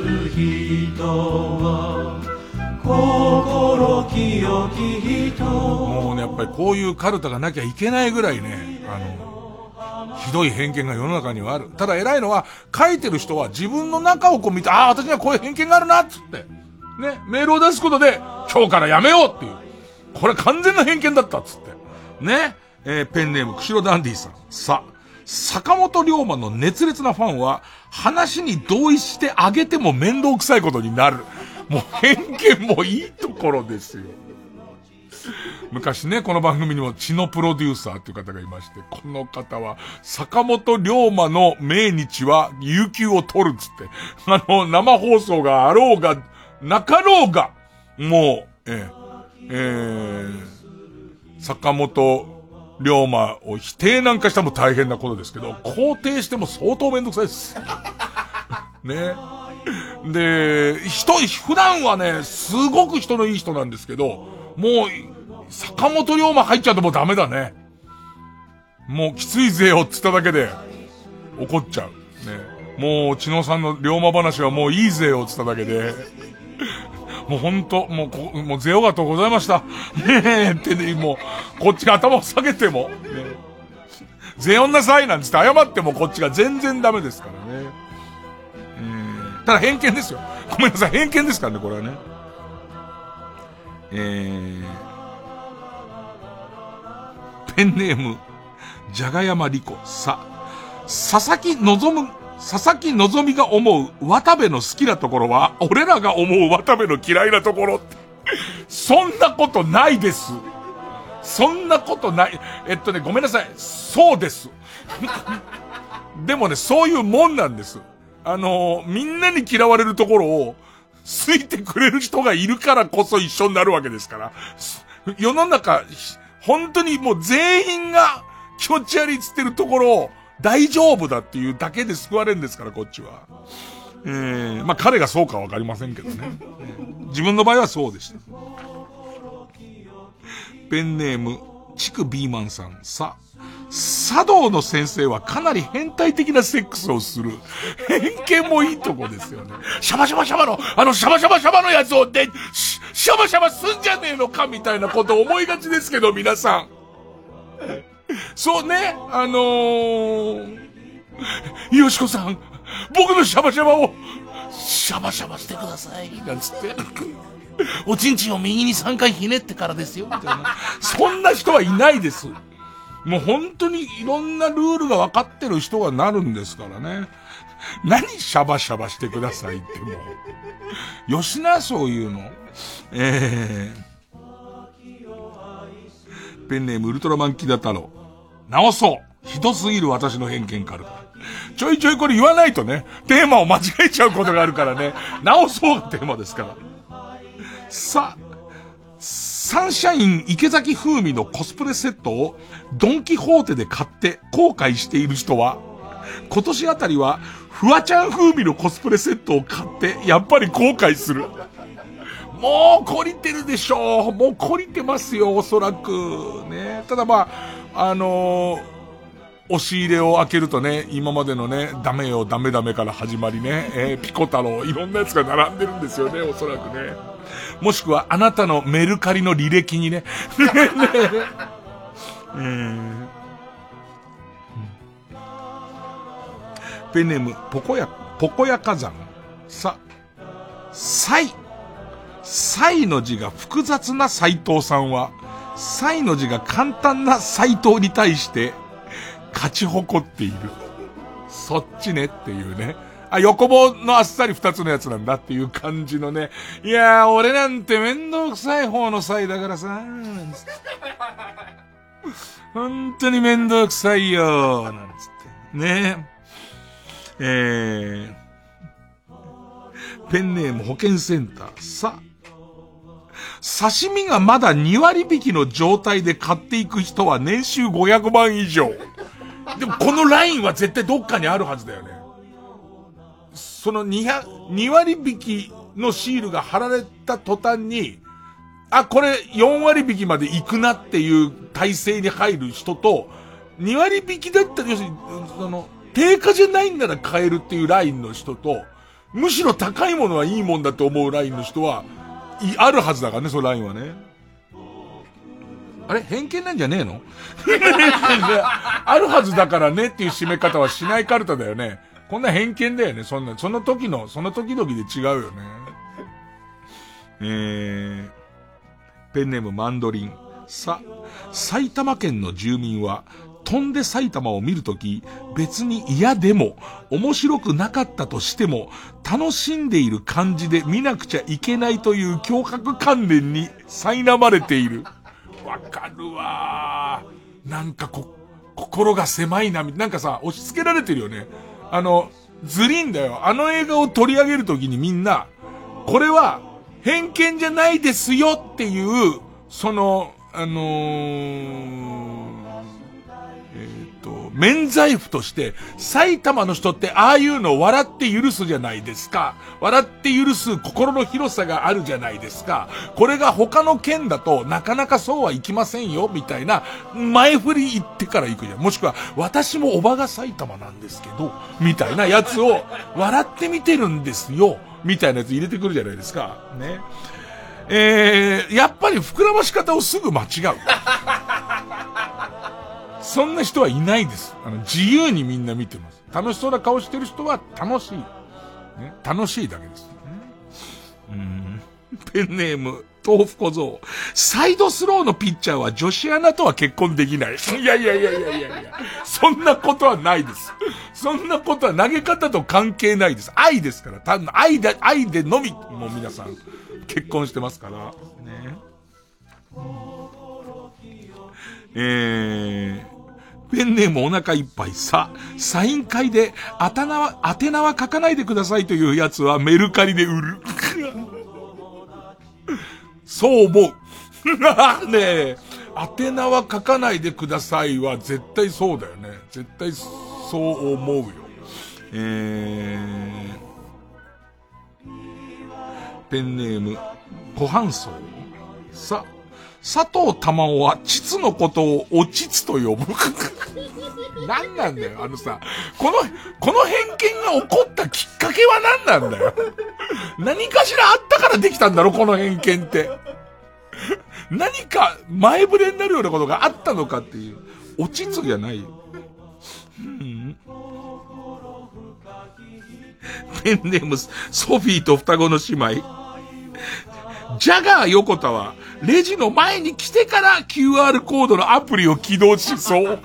もうね、やっぱりこういうカルタがなきゃいけないぐらいね、あの、ひどい偏見が世の中にはある。ただ偉いのは、書いてる人は自分の中をこう見て、ああ、私にはこういう偏見があるな、っつって。ね、メールを出すことで、今日からやめようっていう。これ完全な偏見だったっつって。ね。えー、ペンネーム、釧路ダンディさん。さあ、坂本龍馬の熱烈なファンは、話に同意してあげても面倒くさいことになる。もう偏見もいいところですよ。昔ね、この番組にも血のプロデューサーという方がいまして、この方は、坂本龍馬の命日は、有給を取るっつって、あの、生放送があろうが、なかろうが、もう、ええー、坂本龍馬を否定なんかしても大変なことですけど、肯定しても相当めんどくさいです。<laughs> ね。で、人、普段はね、すごく人のいい人なんですけど、もう、坂本龍馬入っちゃうともうダメだね。もうきついぜよって言っただけで、怒っちゃう。ね。もう、千野さんの龍馬話はもういいぜよって言っただけで、もうほんと、もう、もうゼオがとございました。ねえ、ってね、もう、こっちが頭を下げても、ね、ゼオんなさいなんつって謝ってもこっちが全然ダメですからね。ただ偏見ですよ。ごめんなさい、偏見ですからね、これはね。えー、ペンネーム、じゃがやまりこ、さ、佐々木望佐々木希が思う渡部の好きなところは、俺らが思う渡部の嫌いなところって。そんなことないです。そんなことない。えっとね、ごめんなさい。そうです。<laughs> でもね、そういうもんなんです。あのみんなに嫌われるところを、好いてくれる人がいるからこそ一緒になるわけですから。世の中、本当にもう全員が気持ち悪いっつってるところを、大丈夫だっていうだけで救われるんですから、こっちは。えー、まあ彼がそうかわかりませんけどね。自分の場合はそうでした。ペンネーム、チクビーマンさん、さ、茶道の先生はかなり変態的なセックスをする。偏見もいいとこですよね。シャバシャバシャバの、あのシャバシャバシャバのやつをで、シャバシャバすんじゃねえのかみたいなこと思いがちですけど、皆さん。そうね、あのー、よしこさん、僕のシャバシャバを、シャバシャバしてください、なんつって。おちんちんを右に3回ひねってからですよ、みたいな。そんな人はいないです。もう本当にいろんなルールが分かってる人がなるんですからね。何シャバシャバしてくださいってもう。よしな、そういうの。えー。ペンネームウルトラマンキダ太郎。直そうひどすぎる私の偏見から。ちょいちょいこれ言わないとね、テーマを間違えちゃうことがあるからね、直そうがテーマですから。さ、サンシャイン池崎風味のコスプレセットをドンキホーテで買って後悔している人は、今年あたりはフワちゃん風味のコスプレセットを買ってやっぱり後悔する。もう懲りてるでしょう。もう懲りてますよ、おそらく。ね。ただまあ、あのー、押し入れを開けるとね、今までのね、ダメよ、ダメダメから始まりね、えー、ピコ太郎、いろんなやつが並んでるんですよね、おそらくね。もしくは、あなたのメルカリの履歴にね。<laughs> ねえー、ペネム、ポコヤ、ポコヤ火山。さ、サイ。サイの字が複雑な斎藤さんは、サイの字が簡単な斎藤に対して、勝ち誇っている。そっちねっていうね。あ、横棒のあっさり二つのやつなんだっていう感じのね。いやー、俺なんて面倒くさい方のサイだからさ、本当に面倒くさいよなんつって。ね。えー、ペンネーム保健センター。さ、刺身がまだ2割引きの状態で買っていく人は年収500万以上。でもこのラインは絶対どっかにあるはずだよね。その200、2割引きのシールが貼られた途端に、あ、これ4割引きまで行くなっていう体制に入る人と、2割引きだったら、要するに、その、定価じゃないんなら買えるっていうラインの人と、むしろ高いものはいいもんだと思うラインの人は、あるはずだからね、そのラインはね。あれ？偏見なんじゃねえの？<laughs> あるはずだからねっていう締め方はしないカルタだよね。こんな偏見だよね、そんな、その時の、その時々で違うよね。えー、ペンネームマンドリン。さ、埼玉県の住民は、飛んで埼玉を見るとき、別に嫌でも、面白くなかったとしても、楽しんでいる感じで見なくちゃいけないという脅迫観念に苛まれている。わかるわなんかこ、心が狭いな、なんかさ、押し付けられてるよね。あの、ずりんだよ。あの映画を取り上げるときにみんな、これは、偏見じゃないですよっていう、その、あのー、免罪符として、埼玉の人ってああいうのを笑って許すじゃないですか。笑って許す心の広さがあるじゃないですか。これが他の県だとなかなかそうはいきませんよ、みたいな、前振り言ってから行くじゃん。もしくは、私もおばが埼玉なんですけど、みたいなやつを、笑ってみてるんですよ、みたいなやつ入れてくるじゃないですか。ね。えー、やっぱり膨らまし方をすぐ間違う。そんな人はいないです。あの、自由にみんな見てます。楽しそうな顔してる人は楽しい。ね、楽しいだけです。うん。ペンネーム、豆腐小僧。サイドスローのピッチャーは女子アナとは結婚できない。いやいやいやいやいやいや。そんなことはないです。そんなことは投げ方と関係ないです。愛ですから。単の愛で、愛でのみ、もう皆さん、結婚してますから。ね。えー、ペンネームお腹いっぱいさ、サイン会で、あたなは、宛名は書かないでくださいというやつはメルカリで売る。<laughs> そう思う。<laughs> ねえ、宛名は書かないでくださいは絶対そうだよね。絶対そう思うよ。えー、ペンネーム、ご半層。さ、佐藤玉緒は、膣のことをお膣と呼ぶ。何なんだよ、あのさ、この、この偏見が起こったきっかけは何なんだよ。何かしらあったからできたんだろ、この偏見って。何か前触れになるようなことがあったのかっていう。お膣じゃないよ。うん、ペンネーム、ソフィーと双子の姉妹。ジャガー横田は、レジの前に来てから QR コードのアプリを起動しそう。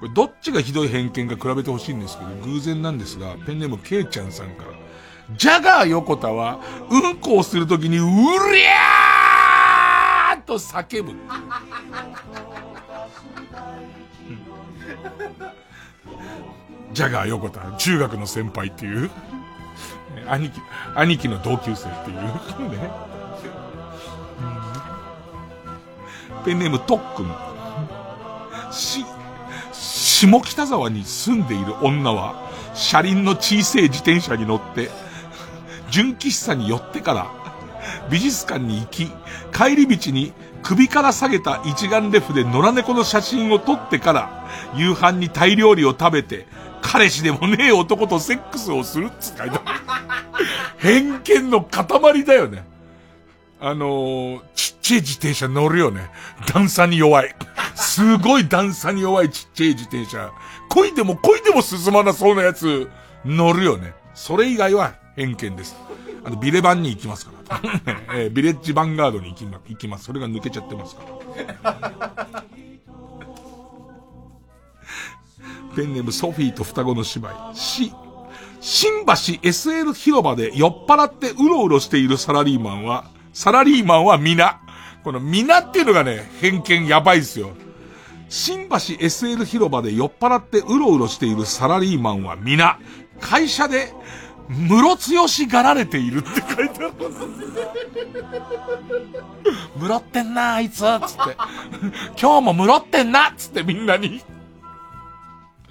これどっちがひどい偏見か比べてほしいんですけど、偶然なんですが、ペンネームケイちゃんさんから。ジャガー横田は、うんこをするときに、うりゃーと叫ぶ。ジャガー横田、中学の先輩っていう。兄貴、兄貴の同級生っていうね。ペンネームとっくん。し、下北沢に住んでいる女は、車輪の小さい自転車に乗って、純喫茶に寄ってから、美術館に行き、帰り道に首から下げた一眼レフで野良猫の写真を撮ってから、夕飯にタイ料理を食べて、彼氏でもねえ男とセックスをするっつ書いて <laughs> 偏見の塊だよね。あのー、ちっちゃい自転車乗るよね。段差に弱い。すごい段差に弱いちっちゃい自転車。漕いでも漕いでも進まなそうなやつ、乗るよね。それ以外は偏見です。あの、ビレバンに行きますから。<laughs> えー、ビレッジヴァンガードに行きま、行きます。それが抜けちゃってますから。ペンネームソフィーと双子の姉妹。し、新橋 SL 広場で酔っ払ってうろうろしているサラリーマンは、サラリーマンは皆。この皆っていうのがね、偏見やばいっすよ。新橋 SL 広場で酔っ払ってうろうろしているサラリーマンは皆、会社で、ムロツヨシがられているって書いてある。ムロってんな、あいつ、つって。今日もムロってんな、つってみんなに。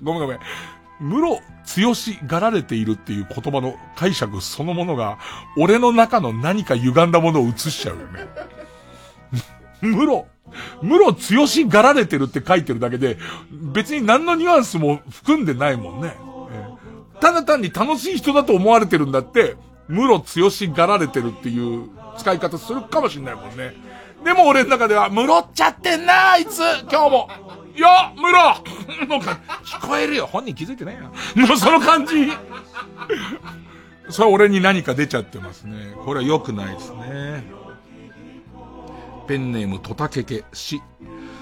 ごめんごめん。室強しがられているっていう言葉の解釈そのものが、俺の中の何か歪んだものを映しちゃうよね。<laughs> 室、室強しがられてるって書いてるだけで、別に何のニュアンスも含んでないもんね。ただ単に楽しい人だと思われてるんだって、室強しがられてるっていう使い方するかもしんないもんね。でも俺の中では、室っちゃってんなあいつ今日もいや室なんか、聞こえるよ本人気づいてないよ。もうその感じそれ俺に何か出ちゃってますね。これは良くないですね。ペンネームトタケケ、C、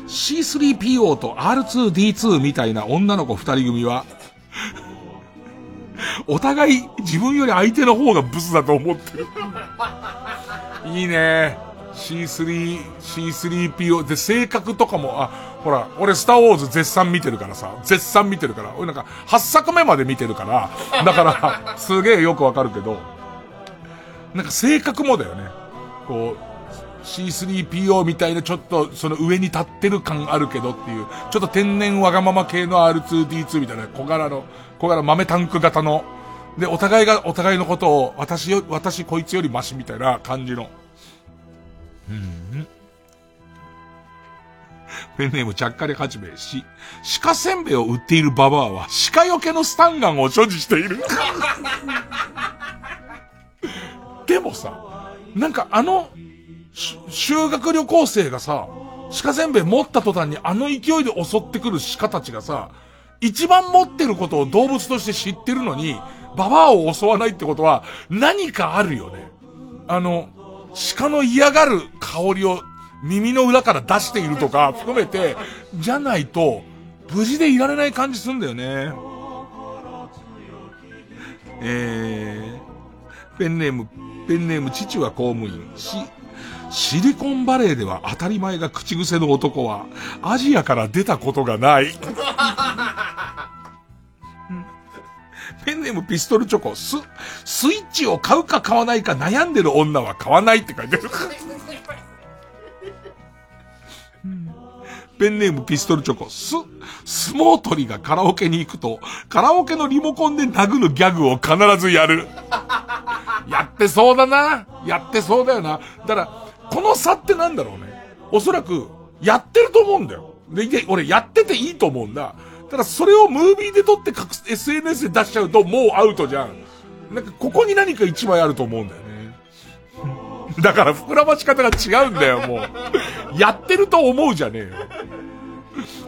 C3PO と R2D2 みたいな女の子二人組は、お互い自分より相手の方がブスだと思ってる。いいね。C3、C3PO で性格とかも、あ、ほら、俺スターウォーズ絶賛見てるからさ、絶賛見てるから、俺なんか8作目まで見てるから、だから、すげえよくわかるけど、なんか性格もだよね。こう、C3PO みたいなちょっとその上に立ってる感あるけどっていう、ちょっと天然わがまま系の R2D2 みたいな小柄の、小柄豆タンク型の、で、お互いがお互いのことを、私よ、私こいつよりマシみたいな感じの。うん。ペンネームちゃっかりはじめし、鹿せんべいを売っているババアは鹿よけのスタンガンを所持している。<laughs> でもさ、なんかあの修学旅行生がさ、鹿せんべい持った途端にあの勢いで襲ってくる鹿たちがさ、一番持ってることを動物として知ってるのに、ババアを襲わないってことは何かあるよね。あの、鹿の嫌がる香りを耳の裏から出しているとか含めて、じゃないと、無事でいられない感じすんだよね。えー、ペンネーム、ペンネーム父は公務員。し、シリコンバレーでは当たり前が口癖の男は、アジアから出たことがない。ペンネームピストルチョコ、ス、スイッチを買うか買わないか悩んでる女は買わないって書いてある。ペンネームピストルチョコ、ス、相撲取りがカラオケに行くと、カラオケのリモコンで殴るギャグを必ずやる。<laughs> やってそうだな。やってそうだよな。だから、この差ってなんだろうね。おそらく、やってると思うんだよ。で、俺やってていいと思うんだ。ただそれをムービーで撮って SNS で出しちゃうともうアウトじゃん。なんかここに何か一枚あると思うんだよね。だから膨らまし方が違うんだよ、もう。やってると思うじゃねえよ。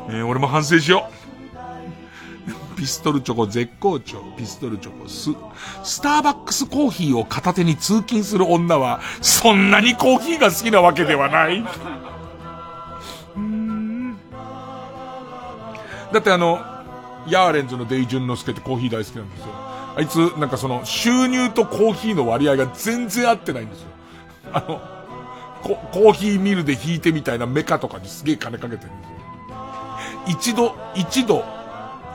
えー、俺も反省しよう。ピストルチョコ絶好調、ピストルチョコス。スターバックスコーヒーを片手に通勤する女は、そんなにコーヒーが好きなわけではない。だってあの、ヤーレンズのデイジュンのスケってコーヒー大好きなんですよ。あいつ、なんかその、収入とコーヒーの割合が全然合ってないんですよ。あの、ココーヒーミルで引いてみたいなメカとかにすげえ金かけてるんですよ。一度、一度、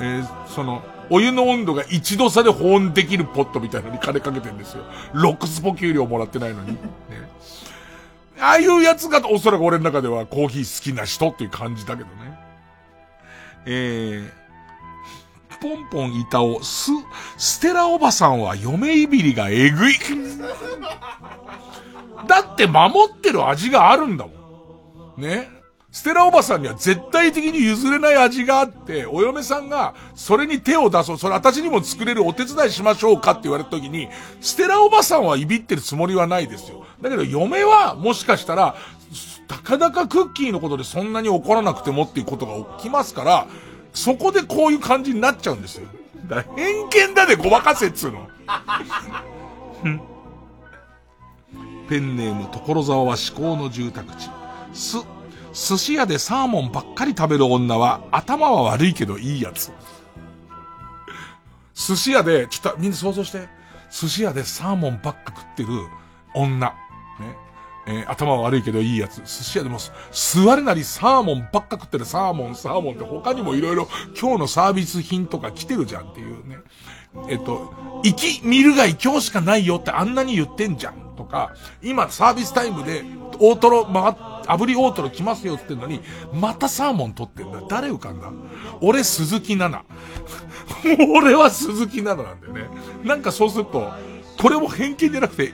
えー、その、お湯の温度が1度差で保温できるポットみたいなのに金かけてるんですよ。ロックスポ給料もらってないのに。ね。ああいうやつがおそらく俺の中ではコーヒー好きな人っていう感じだけどね。えー、ポンポン板をす、ステラおばさんは嫁いびりがえぐい。だって守ってる味があるんだもん。ね。ステラおばさんには絶対的に譲れない味があって、お嫁さんが、それに手を出そう、それ私にも作れるお手伝いしましょうかって言われた時に、ステラおばさんはいびってるつもりはないですよ。だけど嫁は、もしかしたら、たかだかクッキーのことでそんなに怒らなくてもっていうことが起きますから、そこでこういう感じになっちゃうんですよ。だから偏見だね、ごまかせっつうの。ペンネーム所沢は至高の住宅地。す、寿司屋でサーモンばっかり食べる女は頭は悪いけどいいやつ。寿司屋で、ちょっとみんな想像して。寿司屋でサーモンばっか食ってる女。ね。えー、頭は悪いけどいいやつ。寿司屋でも、座るなりサーモンばっか食ってるサーモン、サーモンって他にもいろいろ今日のサービス品とか来てるじゃんっていうね。えっと、行き、見るがい今日しかないよってあんなに言ってんじゃんとか、今サービスタイムで大トロ回っ炙り大トロ来ますよって言ってんのに、またサーモン取ってんだ。誰浮かんだ？俺鈴木奈々。<laughs> 俺は鈴木奈々なんだよね。なんかそうすると、これも偏見じゃなくて、いい、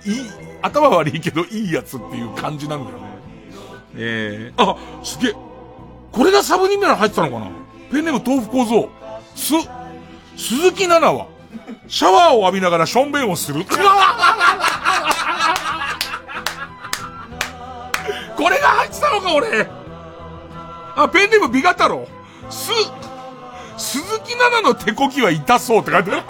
頭悪いけどいいやつっていう感じなんだよね。えー、あ、すげえ。これがサブリミナル入ってたのかな？ペンネーム豆腐構造。す、鈴木奈々は、シャワーを浴びながらションベンをする。<laughs> これが入ってたのか、俺。あ、ペンネームビガ太郎。す、鈴木奈々の手こきは痛そうって書いてある。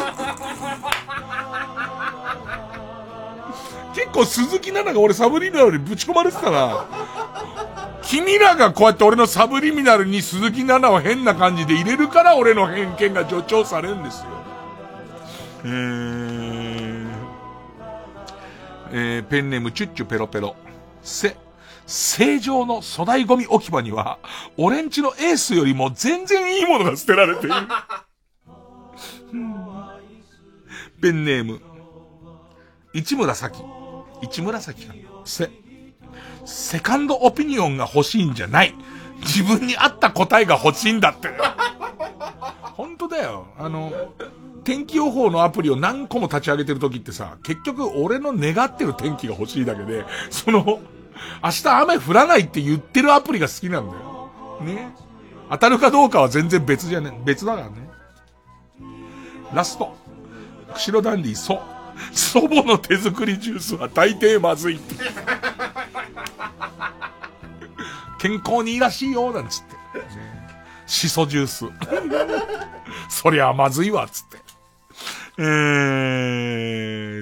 <laughs> 結構鈴木奈々が俺サブリミナルにぶち込まれてたな。君らがこうやって俺のサブリミナルに鈴木奈々を変な感じで入れるから俺の偏見が助長されるんですよ。えー、えー、ペンネームチュッチュペロペロ。せ、正常の粗大ゴミ置き場には、俺んちのエースよりも全然いいものが捨てられている。<laughs> ペンネーム、市村咲。市村咲か。せ、セカンドオピニオンが欲しいんじゃない。自分に合った答えが欲しいんだって。<laughs> 本当だよ。あの、天気予報のアプリを何個も立ち上げてる時ってさ、結局俺の願ってる天気が欲しいだけで、その、明日雨降らないって言ってるアプリが好きなんだよ。ね。当たるかどうかは全然別じゃね、別だからね。ラスト。釧路ダンディ、そ。祖母の手作りジュースは大抵まずいって。健康にいいらしいよ、なんつって。シソジュース。そりゃまずいわ、つって。え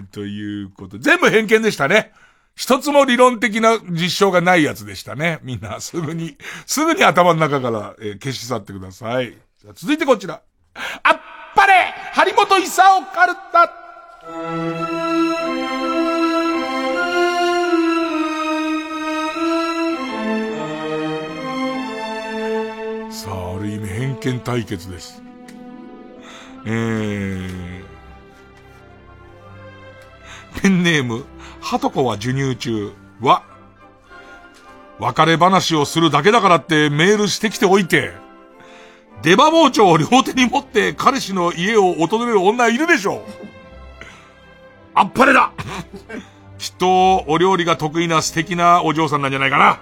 ー、ということ。全部偏見でしたね。一つも理論的な実証がないやつでしたね。みんな、すぐに、すぐに頭の中から、えー、消し去ってください。続いてこちら。あっぱれ張本勲カルタさあ、ある意味偏見対決です。えー、ペンネーム、ハトコは授乳中は、別れ話をするだけだからってメールしてきておいて、出刃包丁を両手に持って彼氏の家を訪れる女いるでしょうあっぱれだきっとお料理が得意な素敵なお嬢さんなんじゃないかな。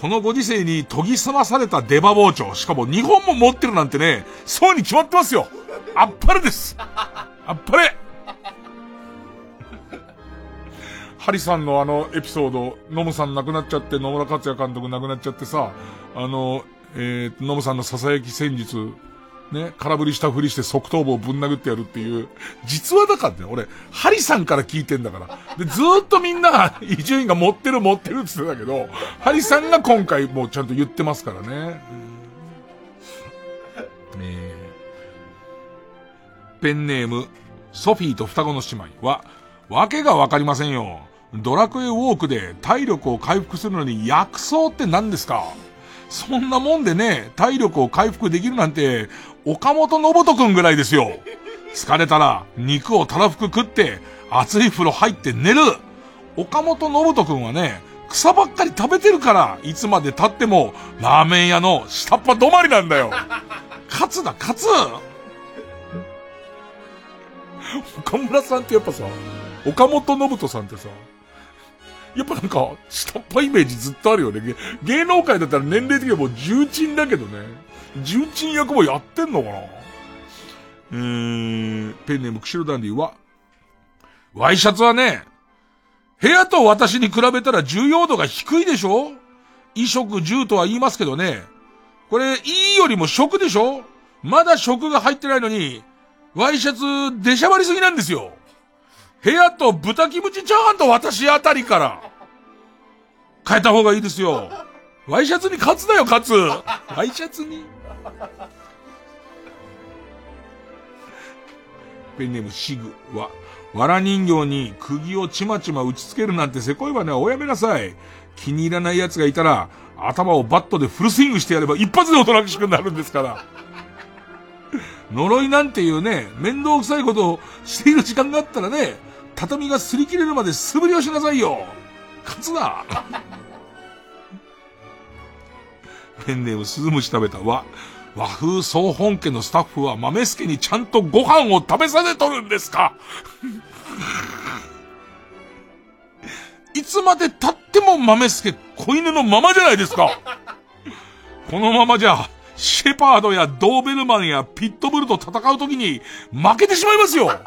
このご時世に研ぎ澄まされた出刃包丁、しかも2本も持ってるなんてね、そうに決まってますよ。あっぱれです。あっぱれ。ハリさんのあのエピソード、ノムさん亡くなっちゃって、野村克也監督亡くなっちゃってさ、あの、えー、ノムさんの囁き戦術、ね、空振りしたふりして側頭部をぶん殴ってやるっていう、実話だからね、俺、ハリさんから聞いてんだから。で、ずーっとみんなが、伊集院が持ってる持ってるって言ってたけど、ハリさんが今回もうちゃんと言ってますからね。えー、ペンネーム、ソフィーと双子の姉妹は、わけがわかりませんよ。ドラクエウォークで体力を回復するのに薬草って何ですか？そんなもんでね、体力を回復できるなんて、岡本信人くんぐらいですよ。疲れたら、肉をたらふく食って、熱い風呂入って寝る。岡本信人くんはね、草ばっかり食べてるから、いつまで経っても、ラーメン屋の下っ端止まりなんだよ。カツだ、カツ岡村さんってやっぱさ、岡本信人さんってさ、やっぱなんか、下っ端イメージずっとあるよね。芸能界だったら年齢的にはもう重鎮だけどね。重鎮役もやってんのかなえー、ペンネームクシロダンディは、ワイシャツはね、部屋と私に比べたら重要度が低いでしょ衣食住とは言いますけどね。これ、いいよりも食でしょまだ食が入ってないのに、ワイシャツ、出しゃばりすぎなんですよ。部屋と豚キムチチャーハンと私あたりから、変えた方がいいですよ。ワイシャツに勝つだよ、勝つ。ワイシャツに。ペンネームシグは、わら人形に釘をちまちま打ちつけるなんてせこいわね、おやめなさい。気に入らない奴がいたら、頭をバットでフルスイングしてやれば一発でおとなしくなるんですから。呪いなんていうね、面倒くさいことをしている時間があったらね、畳が擦り切れるまで素振りをしなさいよ。勝つな。<laughs> ペンネーム鈴虫食べたわ。和風総本家のスタッフは豆助にちゃんとご飯を食べさせとるんですか <laughs> いつまで経っても豆助子犬のままじゃないですか。このままじゃ、シェパードやドーベルマンやピットブルと戦う時に負けてしまいますよ。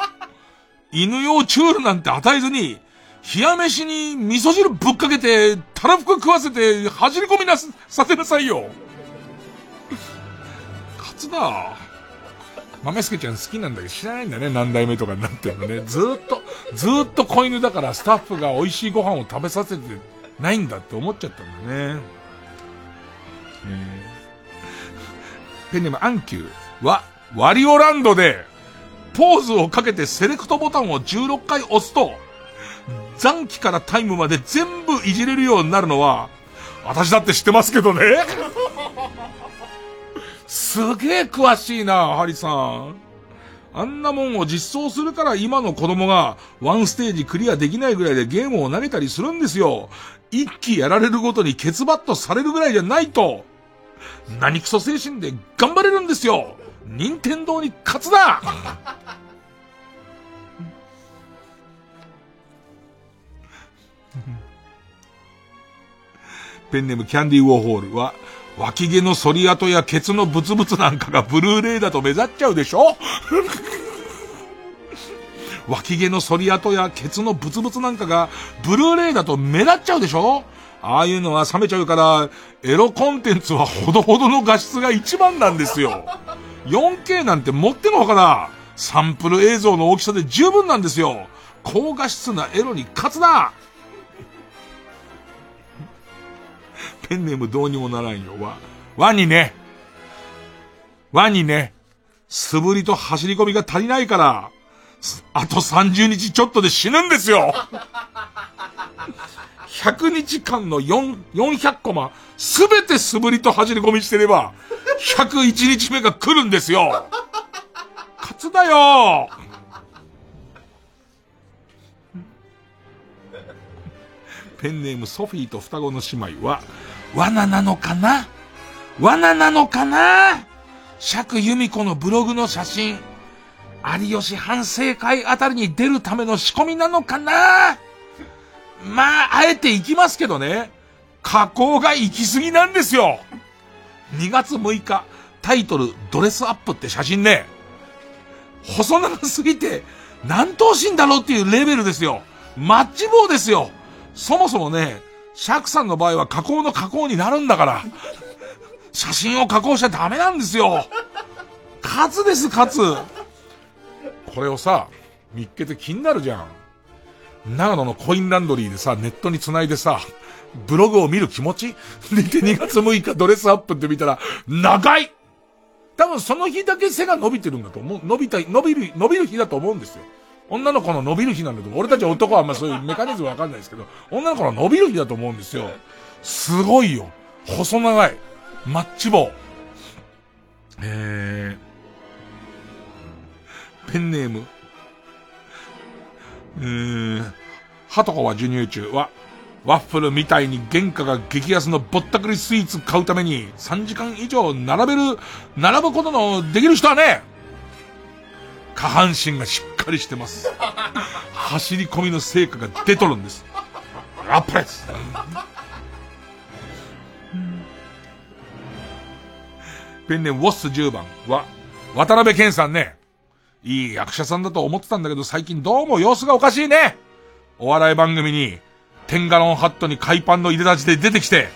犬用チュールなんて与えずに、冷や飯に味噌汁ぶっかけて、たらふく食わせて、走り込みなさせなさいよ。勝つだ。豆助ちゃん好きなんだけど知らないんだね、何代目とかになってるのね。ずっと、ずっと子犬だからスタッフが美味しいご飯を食べさせてないんだって思っちゃったんだね。えー、ペンネームアンキューは、ワリオランドで、ポーズをかけてセレクトボタンを16回押すと、残機からタイムまで全部いじれるようになるのは、私だって知ってますけどね。すげえ詳しいな、ハリさん。あんなもんを実装するから今の子供がワンステージクリアできないぐらいでゲームを投げたりするんですよ。一気やられるごとにケツバットされるぐらいじゃないと、何クソ精神で頑張れるんですよ。任天堂に勝つな。ペンネームキャンディーウォーホールは、脇毛の反り跡やケツのブツブツなんかがブルーレイだと目立っちゃうでしょ？脇毛の反り跡やケツのブツブツなんかがブルーレイだと目立っちゃうでしょ？ああいうのは冷めちゃうから、エロコンテンツはほどほどの画質が一番なんですよ。4K なんて持ってのほかな。サンプル映像の大きさで十分なんですよ。高画質なエロに勝つなペンネームどうにもならんよ。わ、ワにね、ワにね、素振りと走り込みが足りないから、あと30日ちょっとで死ぬんですよ100日間の4、400コマ、すべて素振りと走り込みしてれば、101日目が来るんですよ。勝つだよ。ペンネームソフィーと双子の姉妹は、罠なのかな？罠なのかな？釈由美子のブログの写真、有吉反省会あたりに出るための仕込みなのかな？まあ、あえて行きますけどね。加工が行き過ぎなんですよ。2月6日、タイトル、ドレスアップって写真ね、細長すぎて、何頭身だろうっていうレベルですよ。マッチ棒ですよ。そもそもね、シャクさんの場合は加工の加工になるんだから。写真を加工しちゃダメなんですよ。カツです、カツ。これをさ、見っけて気になるじゃん。長野のコインランドリーでさ、ネットに繋いでさ、ブログを見る気持ち？<laughs> で、2月6日ドレスアップって見たら、長い多分その日だけ背が伸びてるんだと思う。伸びたい、伸びる、伸びる日だと思うんですよ。女の子の伸びる日なんだと思う。俺たち男はあんまそういうメカニズムわかんないですけど、女の子の伸びる日だと思うんですよ。すごいよ。細長い。マッチ棒。えー、ペンネーム。えー、はとこは授乳中は、ワッフルみたいに原価が激安のぼったくりスイーツ買うために3時間以上並べる、並ぶことのできる人はね、下半身がしっかりしてます。走り込みの成果が出とるんです。ラップレスペンネウォッス10番は、渡辺健さんね。いい役者さんだと思ってたんだけど、最近どうも様子がおかしいね。お笑い番組に、テンガロンハットに海パンの入れ立ちで出てきて、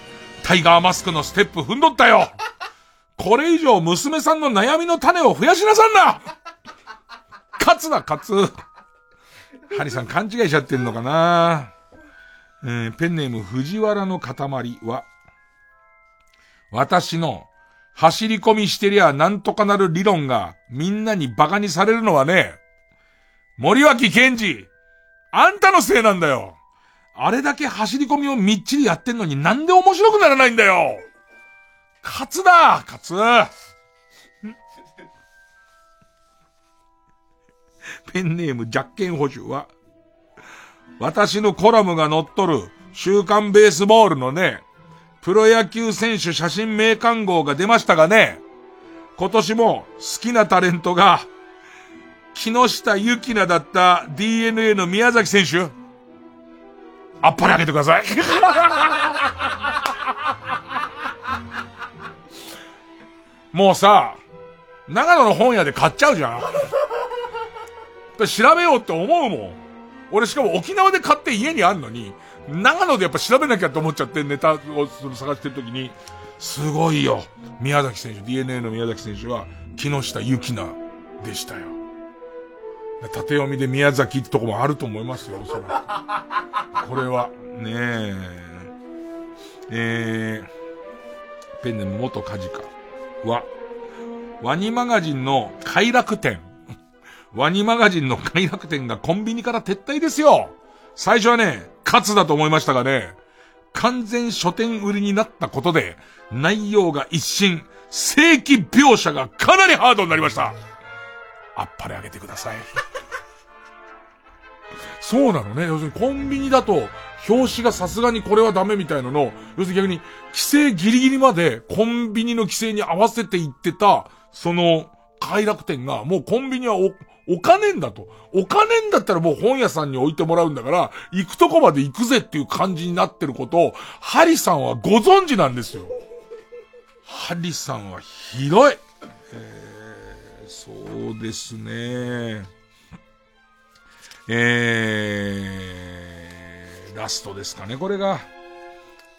タイガーマスクのステップ踏んどったよこれ以上娘さんの悩みの種を増やしなさんな勝つな、勝つ。ハリさん勘違いしちゃってんのかなえー、ペンネーム藤原の塊は、私の走り込みしてりゃなんとかなる理論がみんなに馬鹿にされるのはね、森脇健児、あんたのせいなんだよ。あれだけ走り込みをみっちりやってんのになんで面白くならないんだよ。勝つだ勝つ <laughs> ペンネームジャッケン補充は、私のコラムが載っとる週刊ベースボールのね、プロ野球選手写真名鑑号が出ましたがね、今年も好きなタレントが、木下ゆきなだった DNA の宮崎選手、あっぱれあげてください。<laughs> もうさ、長野の本屋で買っちゃうじゃん。調べようって思うもん。俺しかも沖縄で買って家にあんのに、長野でやっぱ調べなきゃと思っちゃってネタを探してる時に、すごいよ。宮崎選手、DNA の宮崎選手は、木下ゆきなでしたよ。縦読みで宮崎ってとこもあると思いますよ、それ。これは、ねえ。えー、ペンネム元カジカは、ワニマガジンの快楽天。ワニマガジンの快楽天がコンビニから撤退ですよ。最初はね、勝つだと思いましたがね、完全書店売りになったことで、内容が一新、正規描写がかなりハードになりました。あっぱれあげてください。<laughs> そうなのね。要するにコンビニだと、表紙がさすがにこれはダメみたいなの要するに逆に、規制ギリギリまでコンビニの規制に合わせていってた、その、快楽天が、もうコンビニはお、お金んだと。お金んだったらもう本屋さんに置いてもらうんだから、行くとこまで行くぜっていう感じになってることを、ハリさんはご存知なんですよ。ハリさんはひどい。えー、そうですね。えー、ラストですかね、これが。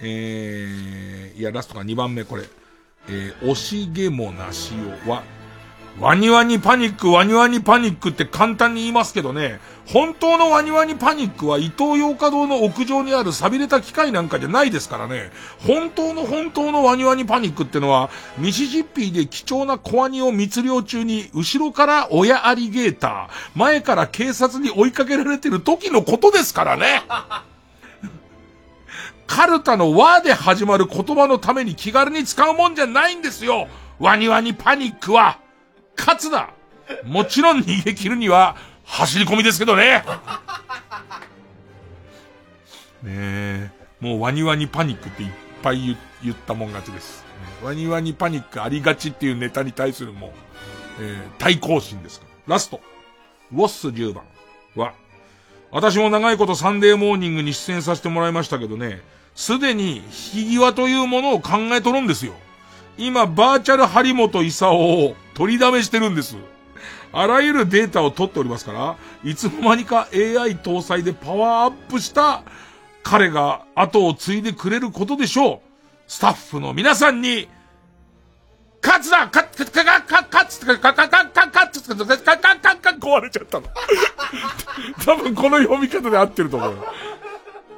えー、いや、ラストが2番目、これ。えー、惜しげもなしおは、ワニワニパニック、ワニワニパニックって簡単に言いますけどね、本当のワニワニパニックは伊東洋華堂の屋上にある錆びれた機械なんかじゃないですからね。本当の本当のワニワニパニックってのは、ミシシッピーで貴重な小ワニを密漁中に、後ろから親アリゲーター、前から警察に追いかけられてる時のことですからね。カルタの和で始まる言葉のために気軽に使うもんじゃないんですよ。ワニワニパニックは。勝つだもちろん逃げ切るには、走り込みですけどね。<laughs> ねえ。もうワニワニパニックっていっぱい言ったもん勝ちです。ワニワニパニックありがちっていうネタに対するもう、えー、対抗心ですからラスト。ウォッス10番は、私も長いことサンデーモーニングに出演させてもらいましたけどね、すでに引き際というものを考えとるんですよ。今、バーチャル張本勲を取りだめしてるんです。あらゆるデータを取っておりますから、いつの間にか AI 搭載でパワーアップした彼が後を継いでくれることでしょう。スタッフの皆さんに、勝つだ勝つ、勝つ、勝つ、勝つ、勝つ、勝つ、勝つ、勝つ、勝つ、勝つ、壊れちゃったの。多分この読み方で合ってると思うよ。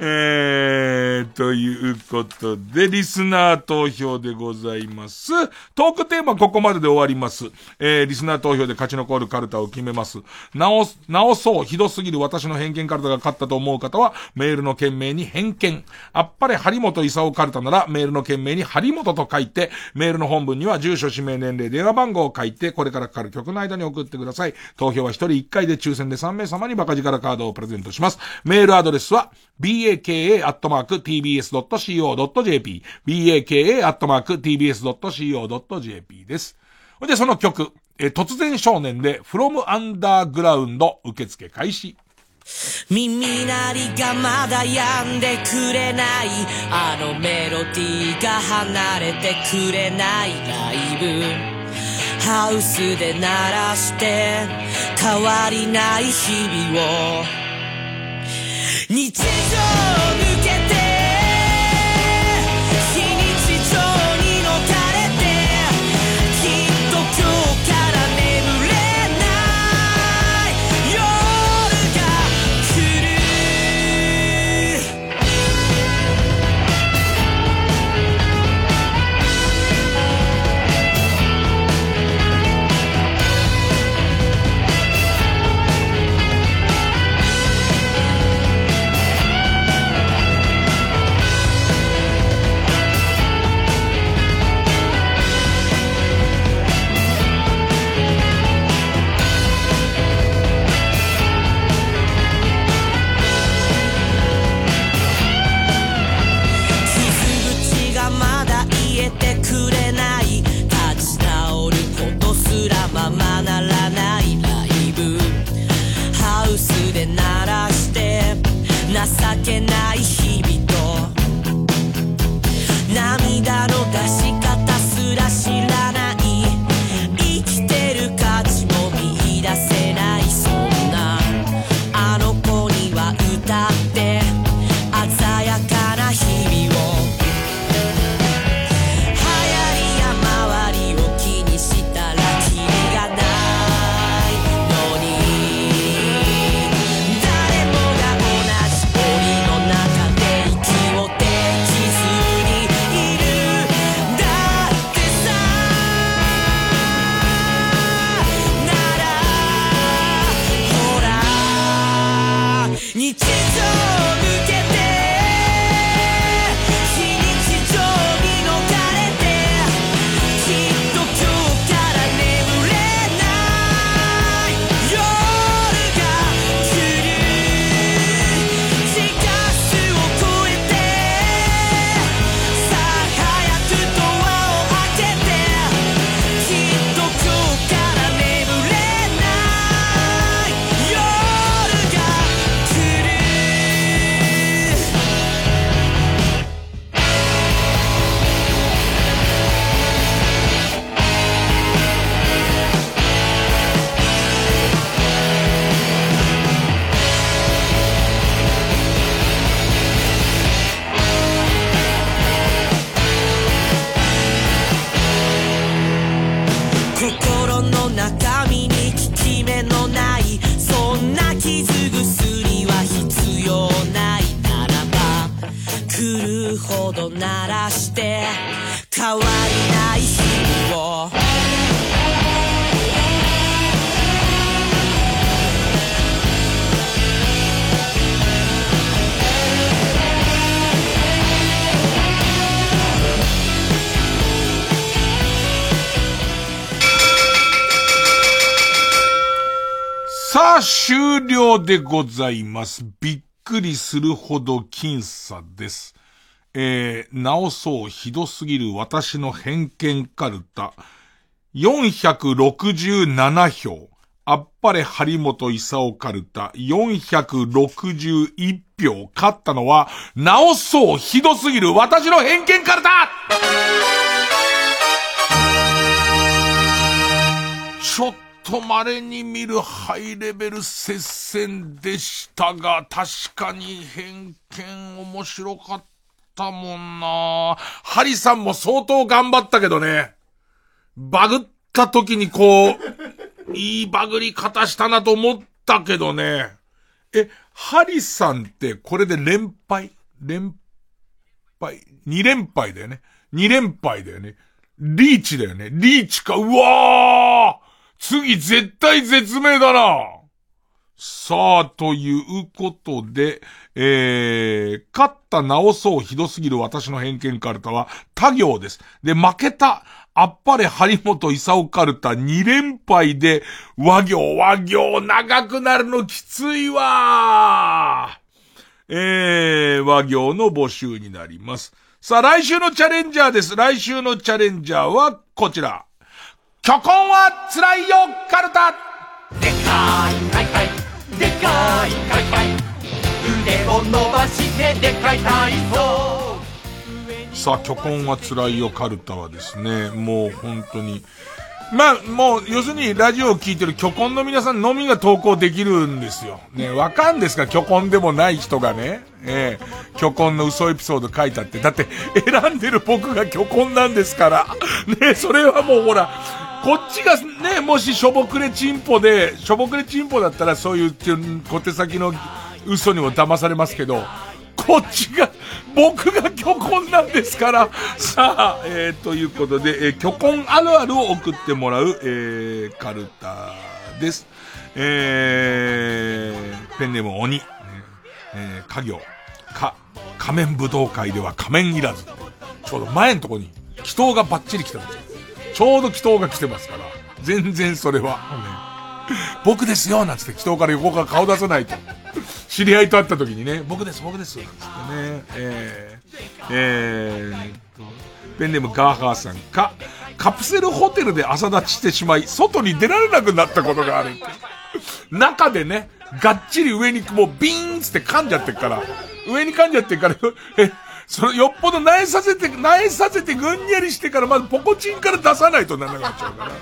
えー、ということで、リスナー投票でございます。トークテーマここまでで終わります。えー、リスナー投票で勝ち残るカルタを決めます。なお、直そう、ひどすぎる私の偏見カルタが勝ったと思う方は、メールの件名に偏見。あっぱれ張本勲カルタなら、メールの件名に張本と書いて、メールの本文には住所、氏名、年齢、電話番号を書いて、これからかかる曲の間に送ってください。投票は1人1回で抽選で3名様にバカ力カードをプレゼントします。メールアドレスは、baka.tbs.co.jp、baka.tbs.co.jp です。で、その曲、え突然少年で、from underground 受付開始。耳鳴りがまだ止んでくれないあのメロディーが離れてくれないライブハウスで鳴らして変わりない日々を日常を抜けて情けないら日常でございます。びっくりするほど僅差です。えー、直そうひどすぎる私の偏見カルタ。467票。あっぱれ張本勲カルタ。461票。勝ったのは、直そうひどすぎる私の偏見カルタちょっとと稀に見るハイレベル接戦でしたが、確かに偏見面白かったもんなハリさんも相当頑張ったけどね。バグった時にこう、いいバグり方したなと思ったけどね。え、ハリさんってこれで連敗？連敗 ?2 連敗だよね。2連敗だよね。リーチだよね。リーチか。うわー次絶対絶命だなさあ、ということで、えー、勝った直そうひどすぎる私の偏見カルタは他行です。で、負けたあっぱれ張本勲カルタ2連敗で和行、和行長くなるのきついわえー、和行の募集になります。さあ、来週のチャレンジャーです。来週のチャレンジャーはこちら。巨根は辛いよカルタ。でかいかいかい。でかいかいかい。腕を伸ばしてでかい体操。さあ、巨根は辛いよカルタはですね、もう本当に、まあ、もう、要するに、ラジオを聞いてる巨根の皆さんのみが投稿できるんですよ。ね、わかんですか？巨根でもない人がね、ええ。巨根の嘘エピソード書いたって。だって、選んでる僕が巨根なんですから。ね、それはもうほら、こっちがね、もししょぼくれチンポで、しょぼくれチンポだったらそういう小手先の嘘にも騙されますけど、こっちが、僕が巨根なんですから。さあ、えー、ということで、えー、巨根あるあるを送ってもらう、えー、カルタです。えー、ペンネーム鬼、えー、家業、か、仮面武道会では仮面いらず。ちょうど前のとこに、祈祷がバッチリ来てます。ちょうど祈祷が来てますから。全然それは、ね、僕ですよなんつって。祈祷から横から顔出さないと。知り合いと会った時にね、僕です、僕です、なんつってね、えー、えー、ペンネームガーハーさんか、カプセルホテルで朝立ちしてしまい、外に出られなくなったことがある。中でね、がっちり上にもうビーンつって噛んじゃってっから、上に噛んじゃってっから、え、<laughs> その、よっぽど苗させて、苗させてぐんやりしてから、まずポコチンから出さないとならなくなっちゃうから。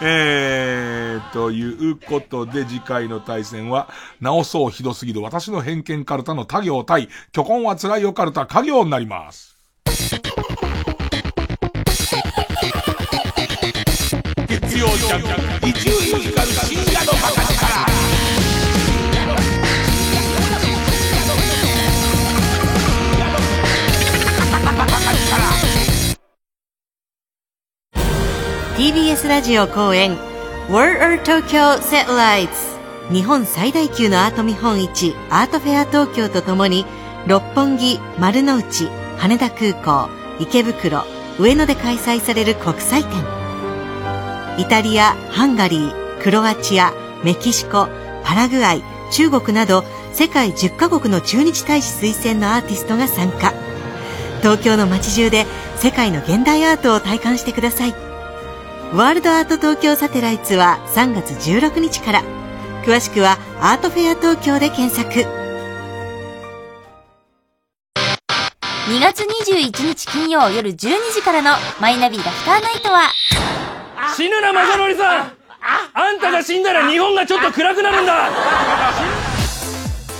えー、ということで次回の対戦は、直そうひどすぎる私の偏見カルタの他行対、巨根は辛いよカルタ家行になります。月曜ジャンク、伊集院光深夜のバカ TBS ラジオ公演 World Tokyo Satellites 日本最大級のアート見本市アートフェア東京とともに六本木、丸の内、羽田空港、池袋、上野で開催される国際展。イタリア、ハンガリー、クロアチア、メキシコ、パラグアイ、中国など世界10カ国の駐日大使推薦のアーティストが参加。東京の街中で世界の現代アートを体感してください。ワールドアート東京サテライツは3月16日から。詳しくはアートフェア東京で検索。2月21日金曜夜12時からのマイナビラフターナイトは。死ぬな正則さん。あんたが死んだら日本がちょっと暗くなるんだ。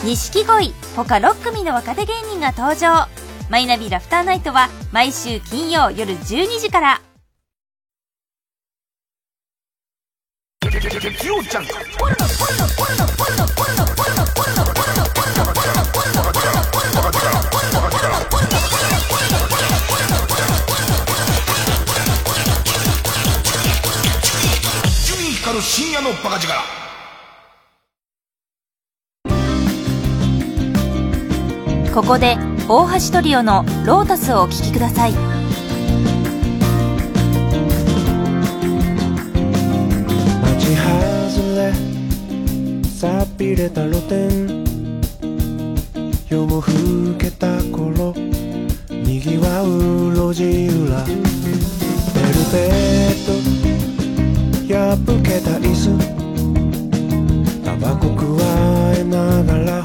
錦鯉他6組の若手芸人が登場。マイナビラフターナイトは毎週金曜夜12時から月曜ジャンク深夜のバカ力。ここで大橋トリオの「ロータス」をお聴きください。さびれた露店。夜も更けた頃にぎわう路地裏。ベルベット破けた椅子。タバコくわえながら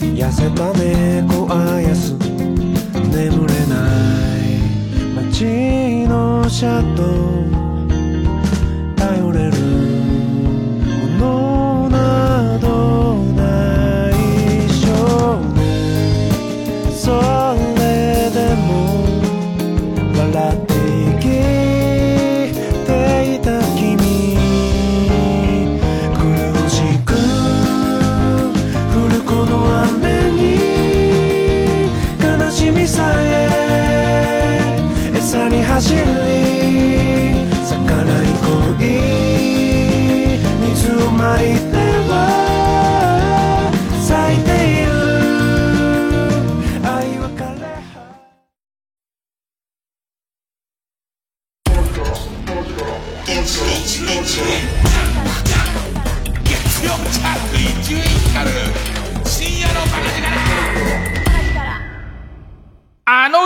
痩せた猫あやす。眠れない街のシャドウ頼れる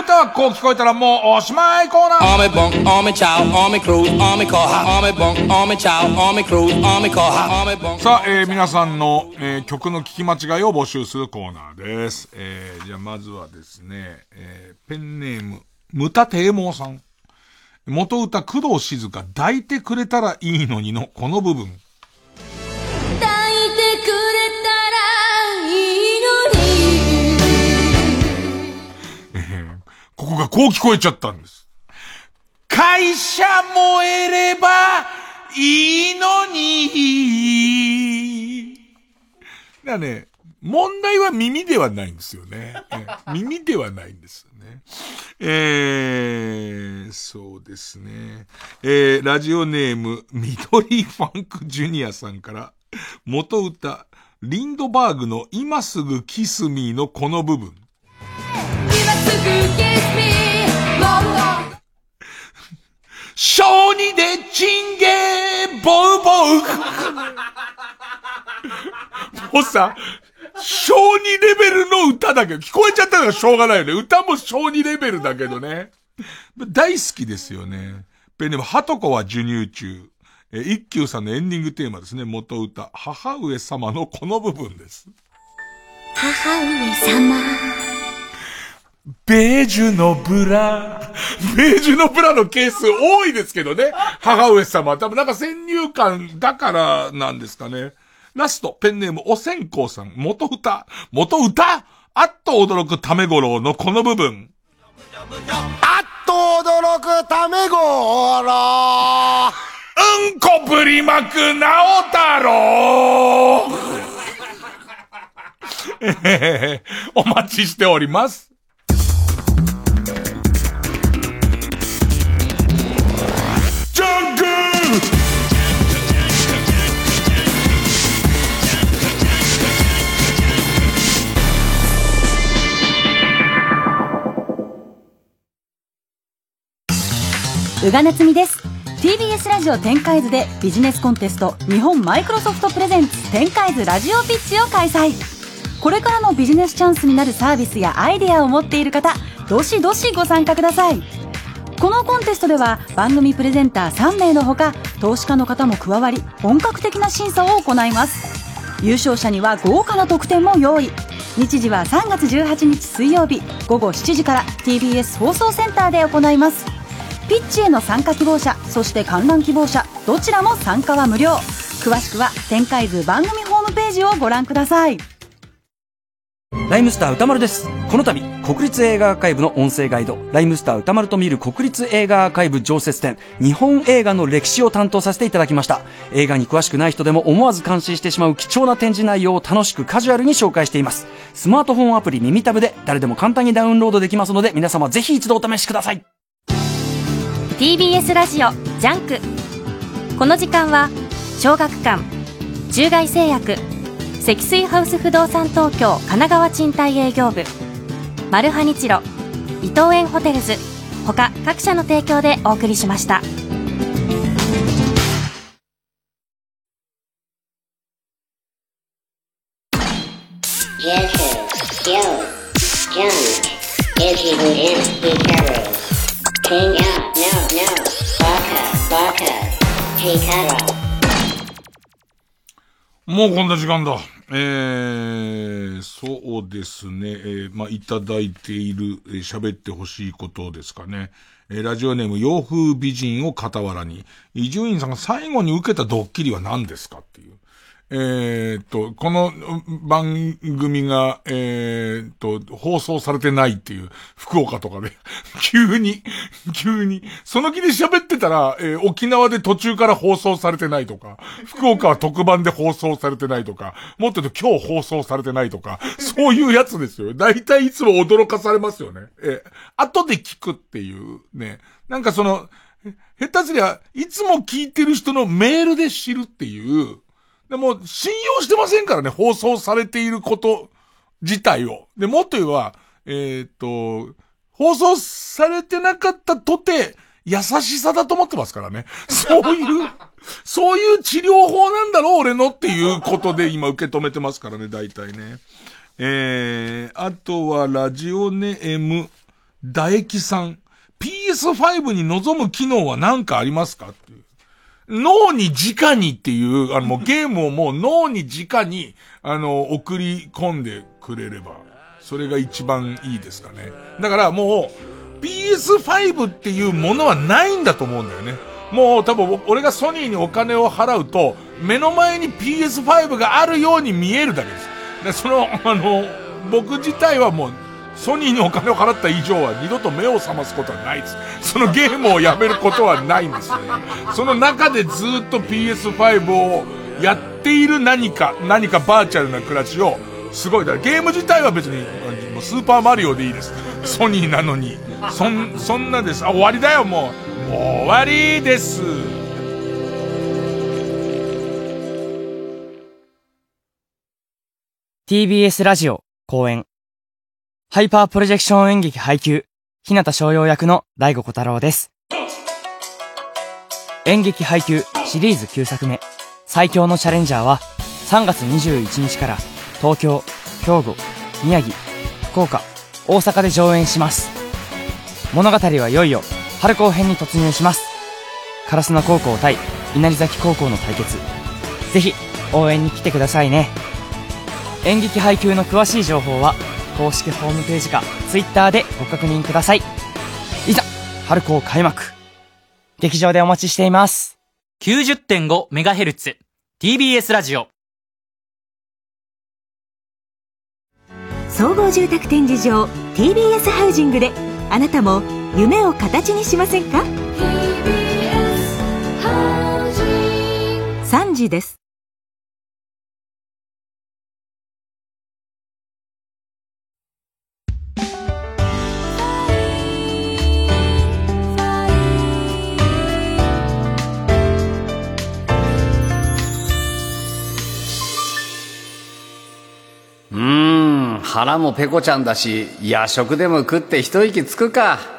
歌はこう聞こえたらもうおしまいコーナー。Army bunk, army chow, army cruise, army koha. Army bunk, army chow, army cruise, army koha. Army bunk. さあ、えー、皆さんの、えー、曲の聞き間違いを募集するコーナーです。えー、じゃあまずはですね、えー、ペンネーム、ムタテーモーさん。元歌工藤静香抱いてくれたらいいのにのこの部分。ここがこう聞こえちゃったんです。会社燃えればいいのに。だね、問題は耳ではないんですよね。耳ではないんですよね。えー、そうですね。えー、ラジオネーム、ミドリーファンクジュニアさんから、元歌、リンドバーグの今すぐキスミーのこの部分。小児でチンゲーボウボウもうさ、小児レベルの歌だけど、聞こえちゃったらしょうがないよね。歌も小児レベルだけどね。大好きですよね。ペンネーム、はとこは授乳中。え、一休さんのエンディングテーマですね。元歌。母上様のこの部分です。母上様。ベージュのブラ。ベージュのブラのケース多いですけどね。母上様。多分なんか先入観だからなんですかね。ラスト、ペンネーム、お線香さん。元歌。元歌？あっと驚くためごろのこの部分。あっと驚くためごろうんこぶりまくなお太郎お待ちしております。宇賀なつみです。TBS ラジオ展開図でビジネスコンテスト日本マイクロソフトプレゼンツ展開図ラジオピッチを開催。これからのビジネスチャンスになるサービスやアイデアを持っている方どしどしご参加ください。このコンテストでは番組プレゼンター3名のほか投資家の方も加わり本格的な審査を行います。優勝者には豪華な特典も用意。日時は3月18日水曜日午後7時から TBS 放送センターで行います。ピッチへの参加希望者そして観覧希望者どちらも参加は無料。詳しくは展開図番組ホームページをご覧ください。ライムスター歌丸です。この度国立映画アーカイブの音声ガイドライムスター歌丸と見る国立映画アーカイブ常設展日本映画の歴史を担当させていただきました。映画に詳しくない人でも思わず感心してしまう貴重な展示内容を楽しくカジュアルに紹介しています。スマートフォンアプリ耳タブで誰でも簡単にダウンロードできますので皆様ぜひ一度お試しください。TBS ラジオジャンクこの時間は小学館中外製薬積水ハウス不動産東京神奈川賃貸営業部マルハニチロ伊藤園ホテルズ他各社の提供でお送りしました。もうこんな時間だ。えー、そうですね。えー、まあ、いただいている、喋、えー、ってほしいことですかね。えー、ラジオネーム洋風美人を傍らに、伊集院さんが最後に受けたドッキリは何ですかっていう。えー、と、この番組が、えー、と、放送されてないっていう、福岡とかで、<laughs> 急に、急に、その気で喋ってたら、えー、沖縄で途中から放送されてないとか、福岡は特番で放送されてないとか、もっと言うと今日放送されてないとか、そういうやつですよ。だいたいいつも驚かされますよね。えー、後で聞くっていうね。なんかその、下手すりゃ、いつも聞いてる人のメールで知るっていう、でも、信用してませんからね、放送されていること自体を。で、もっと言えば、えー、っと、放送されてなかったとて、優しさだと思ってますからね。<laughs> そういう、そういう治療法なんだろう、俺のっていうことで今受け止めてますからね、大体ね。えー、あとはラジオネーム、唾液さん。PS5 に望む機能は何かありますか？っていう。脳に直にっていう、あの、もうゲームをもう脳に直に、あの、送り込んでくれれば、それが一番いいですかね。だからもう、PS5 っていうものはないんだと思うんだよね。もう多分、俺がソニーにお金を払うと、目の前に PS5 があるように見えるだけです。で、その、あの、僕自体はもう、ソニーにお金を払った以上は二度と目を覚ますことはないです。そのゲームをやめることはないんですね。その中でずっと PS5 をやっている何か、何かバーチャルな暮らしを、すごいだ。ゲーム自体は別に、もうスーパーマリオでいいです。ソニーなのに。そん、そんなです。あ、終わりだよ、もう。もう終わりです。TBS ラジオ公演ハイパープロジェクション演劇配給、日向翔陽役の大悟小太郎です。演劇配給シリーズ9作目、最強のチャレンジャーは3月21日から東京、兵庫、宮城、福岡、大阪で上演します。物語はいよいよ春高編に突入します烏野高校対稲荷崎高校の対決ぜひ応援に来てくださいね演劇配給の詳しい情報は公式ホームページか Twitter でご確認ください。いざ春高開幕。劇場でお待ちしています。90.5MHz TBS ラジオ。総合住宅展示場 TBS ハウジングであなたも夢を形にしませんか？3時です腹もペコちゃんだし夜食でも食って一息つくか。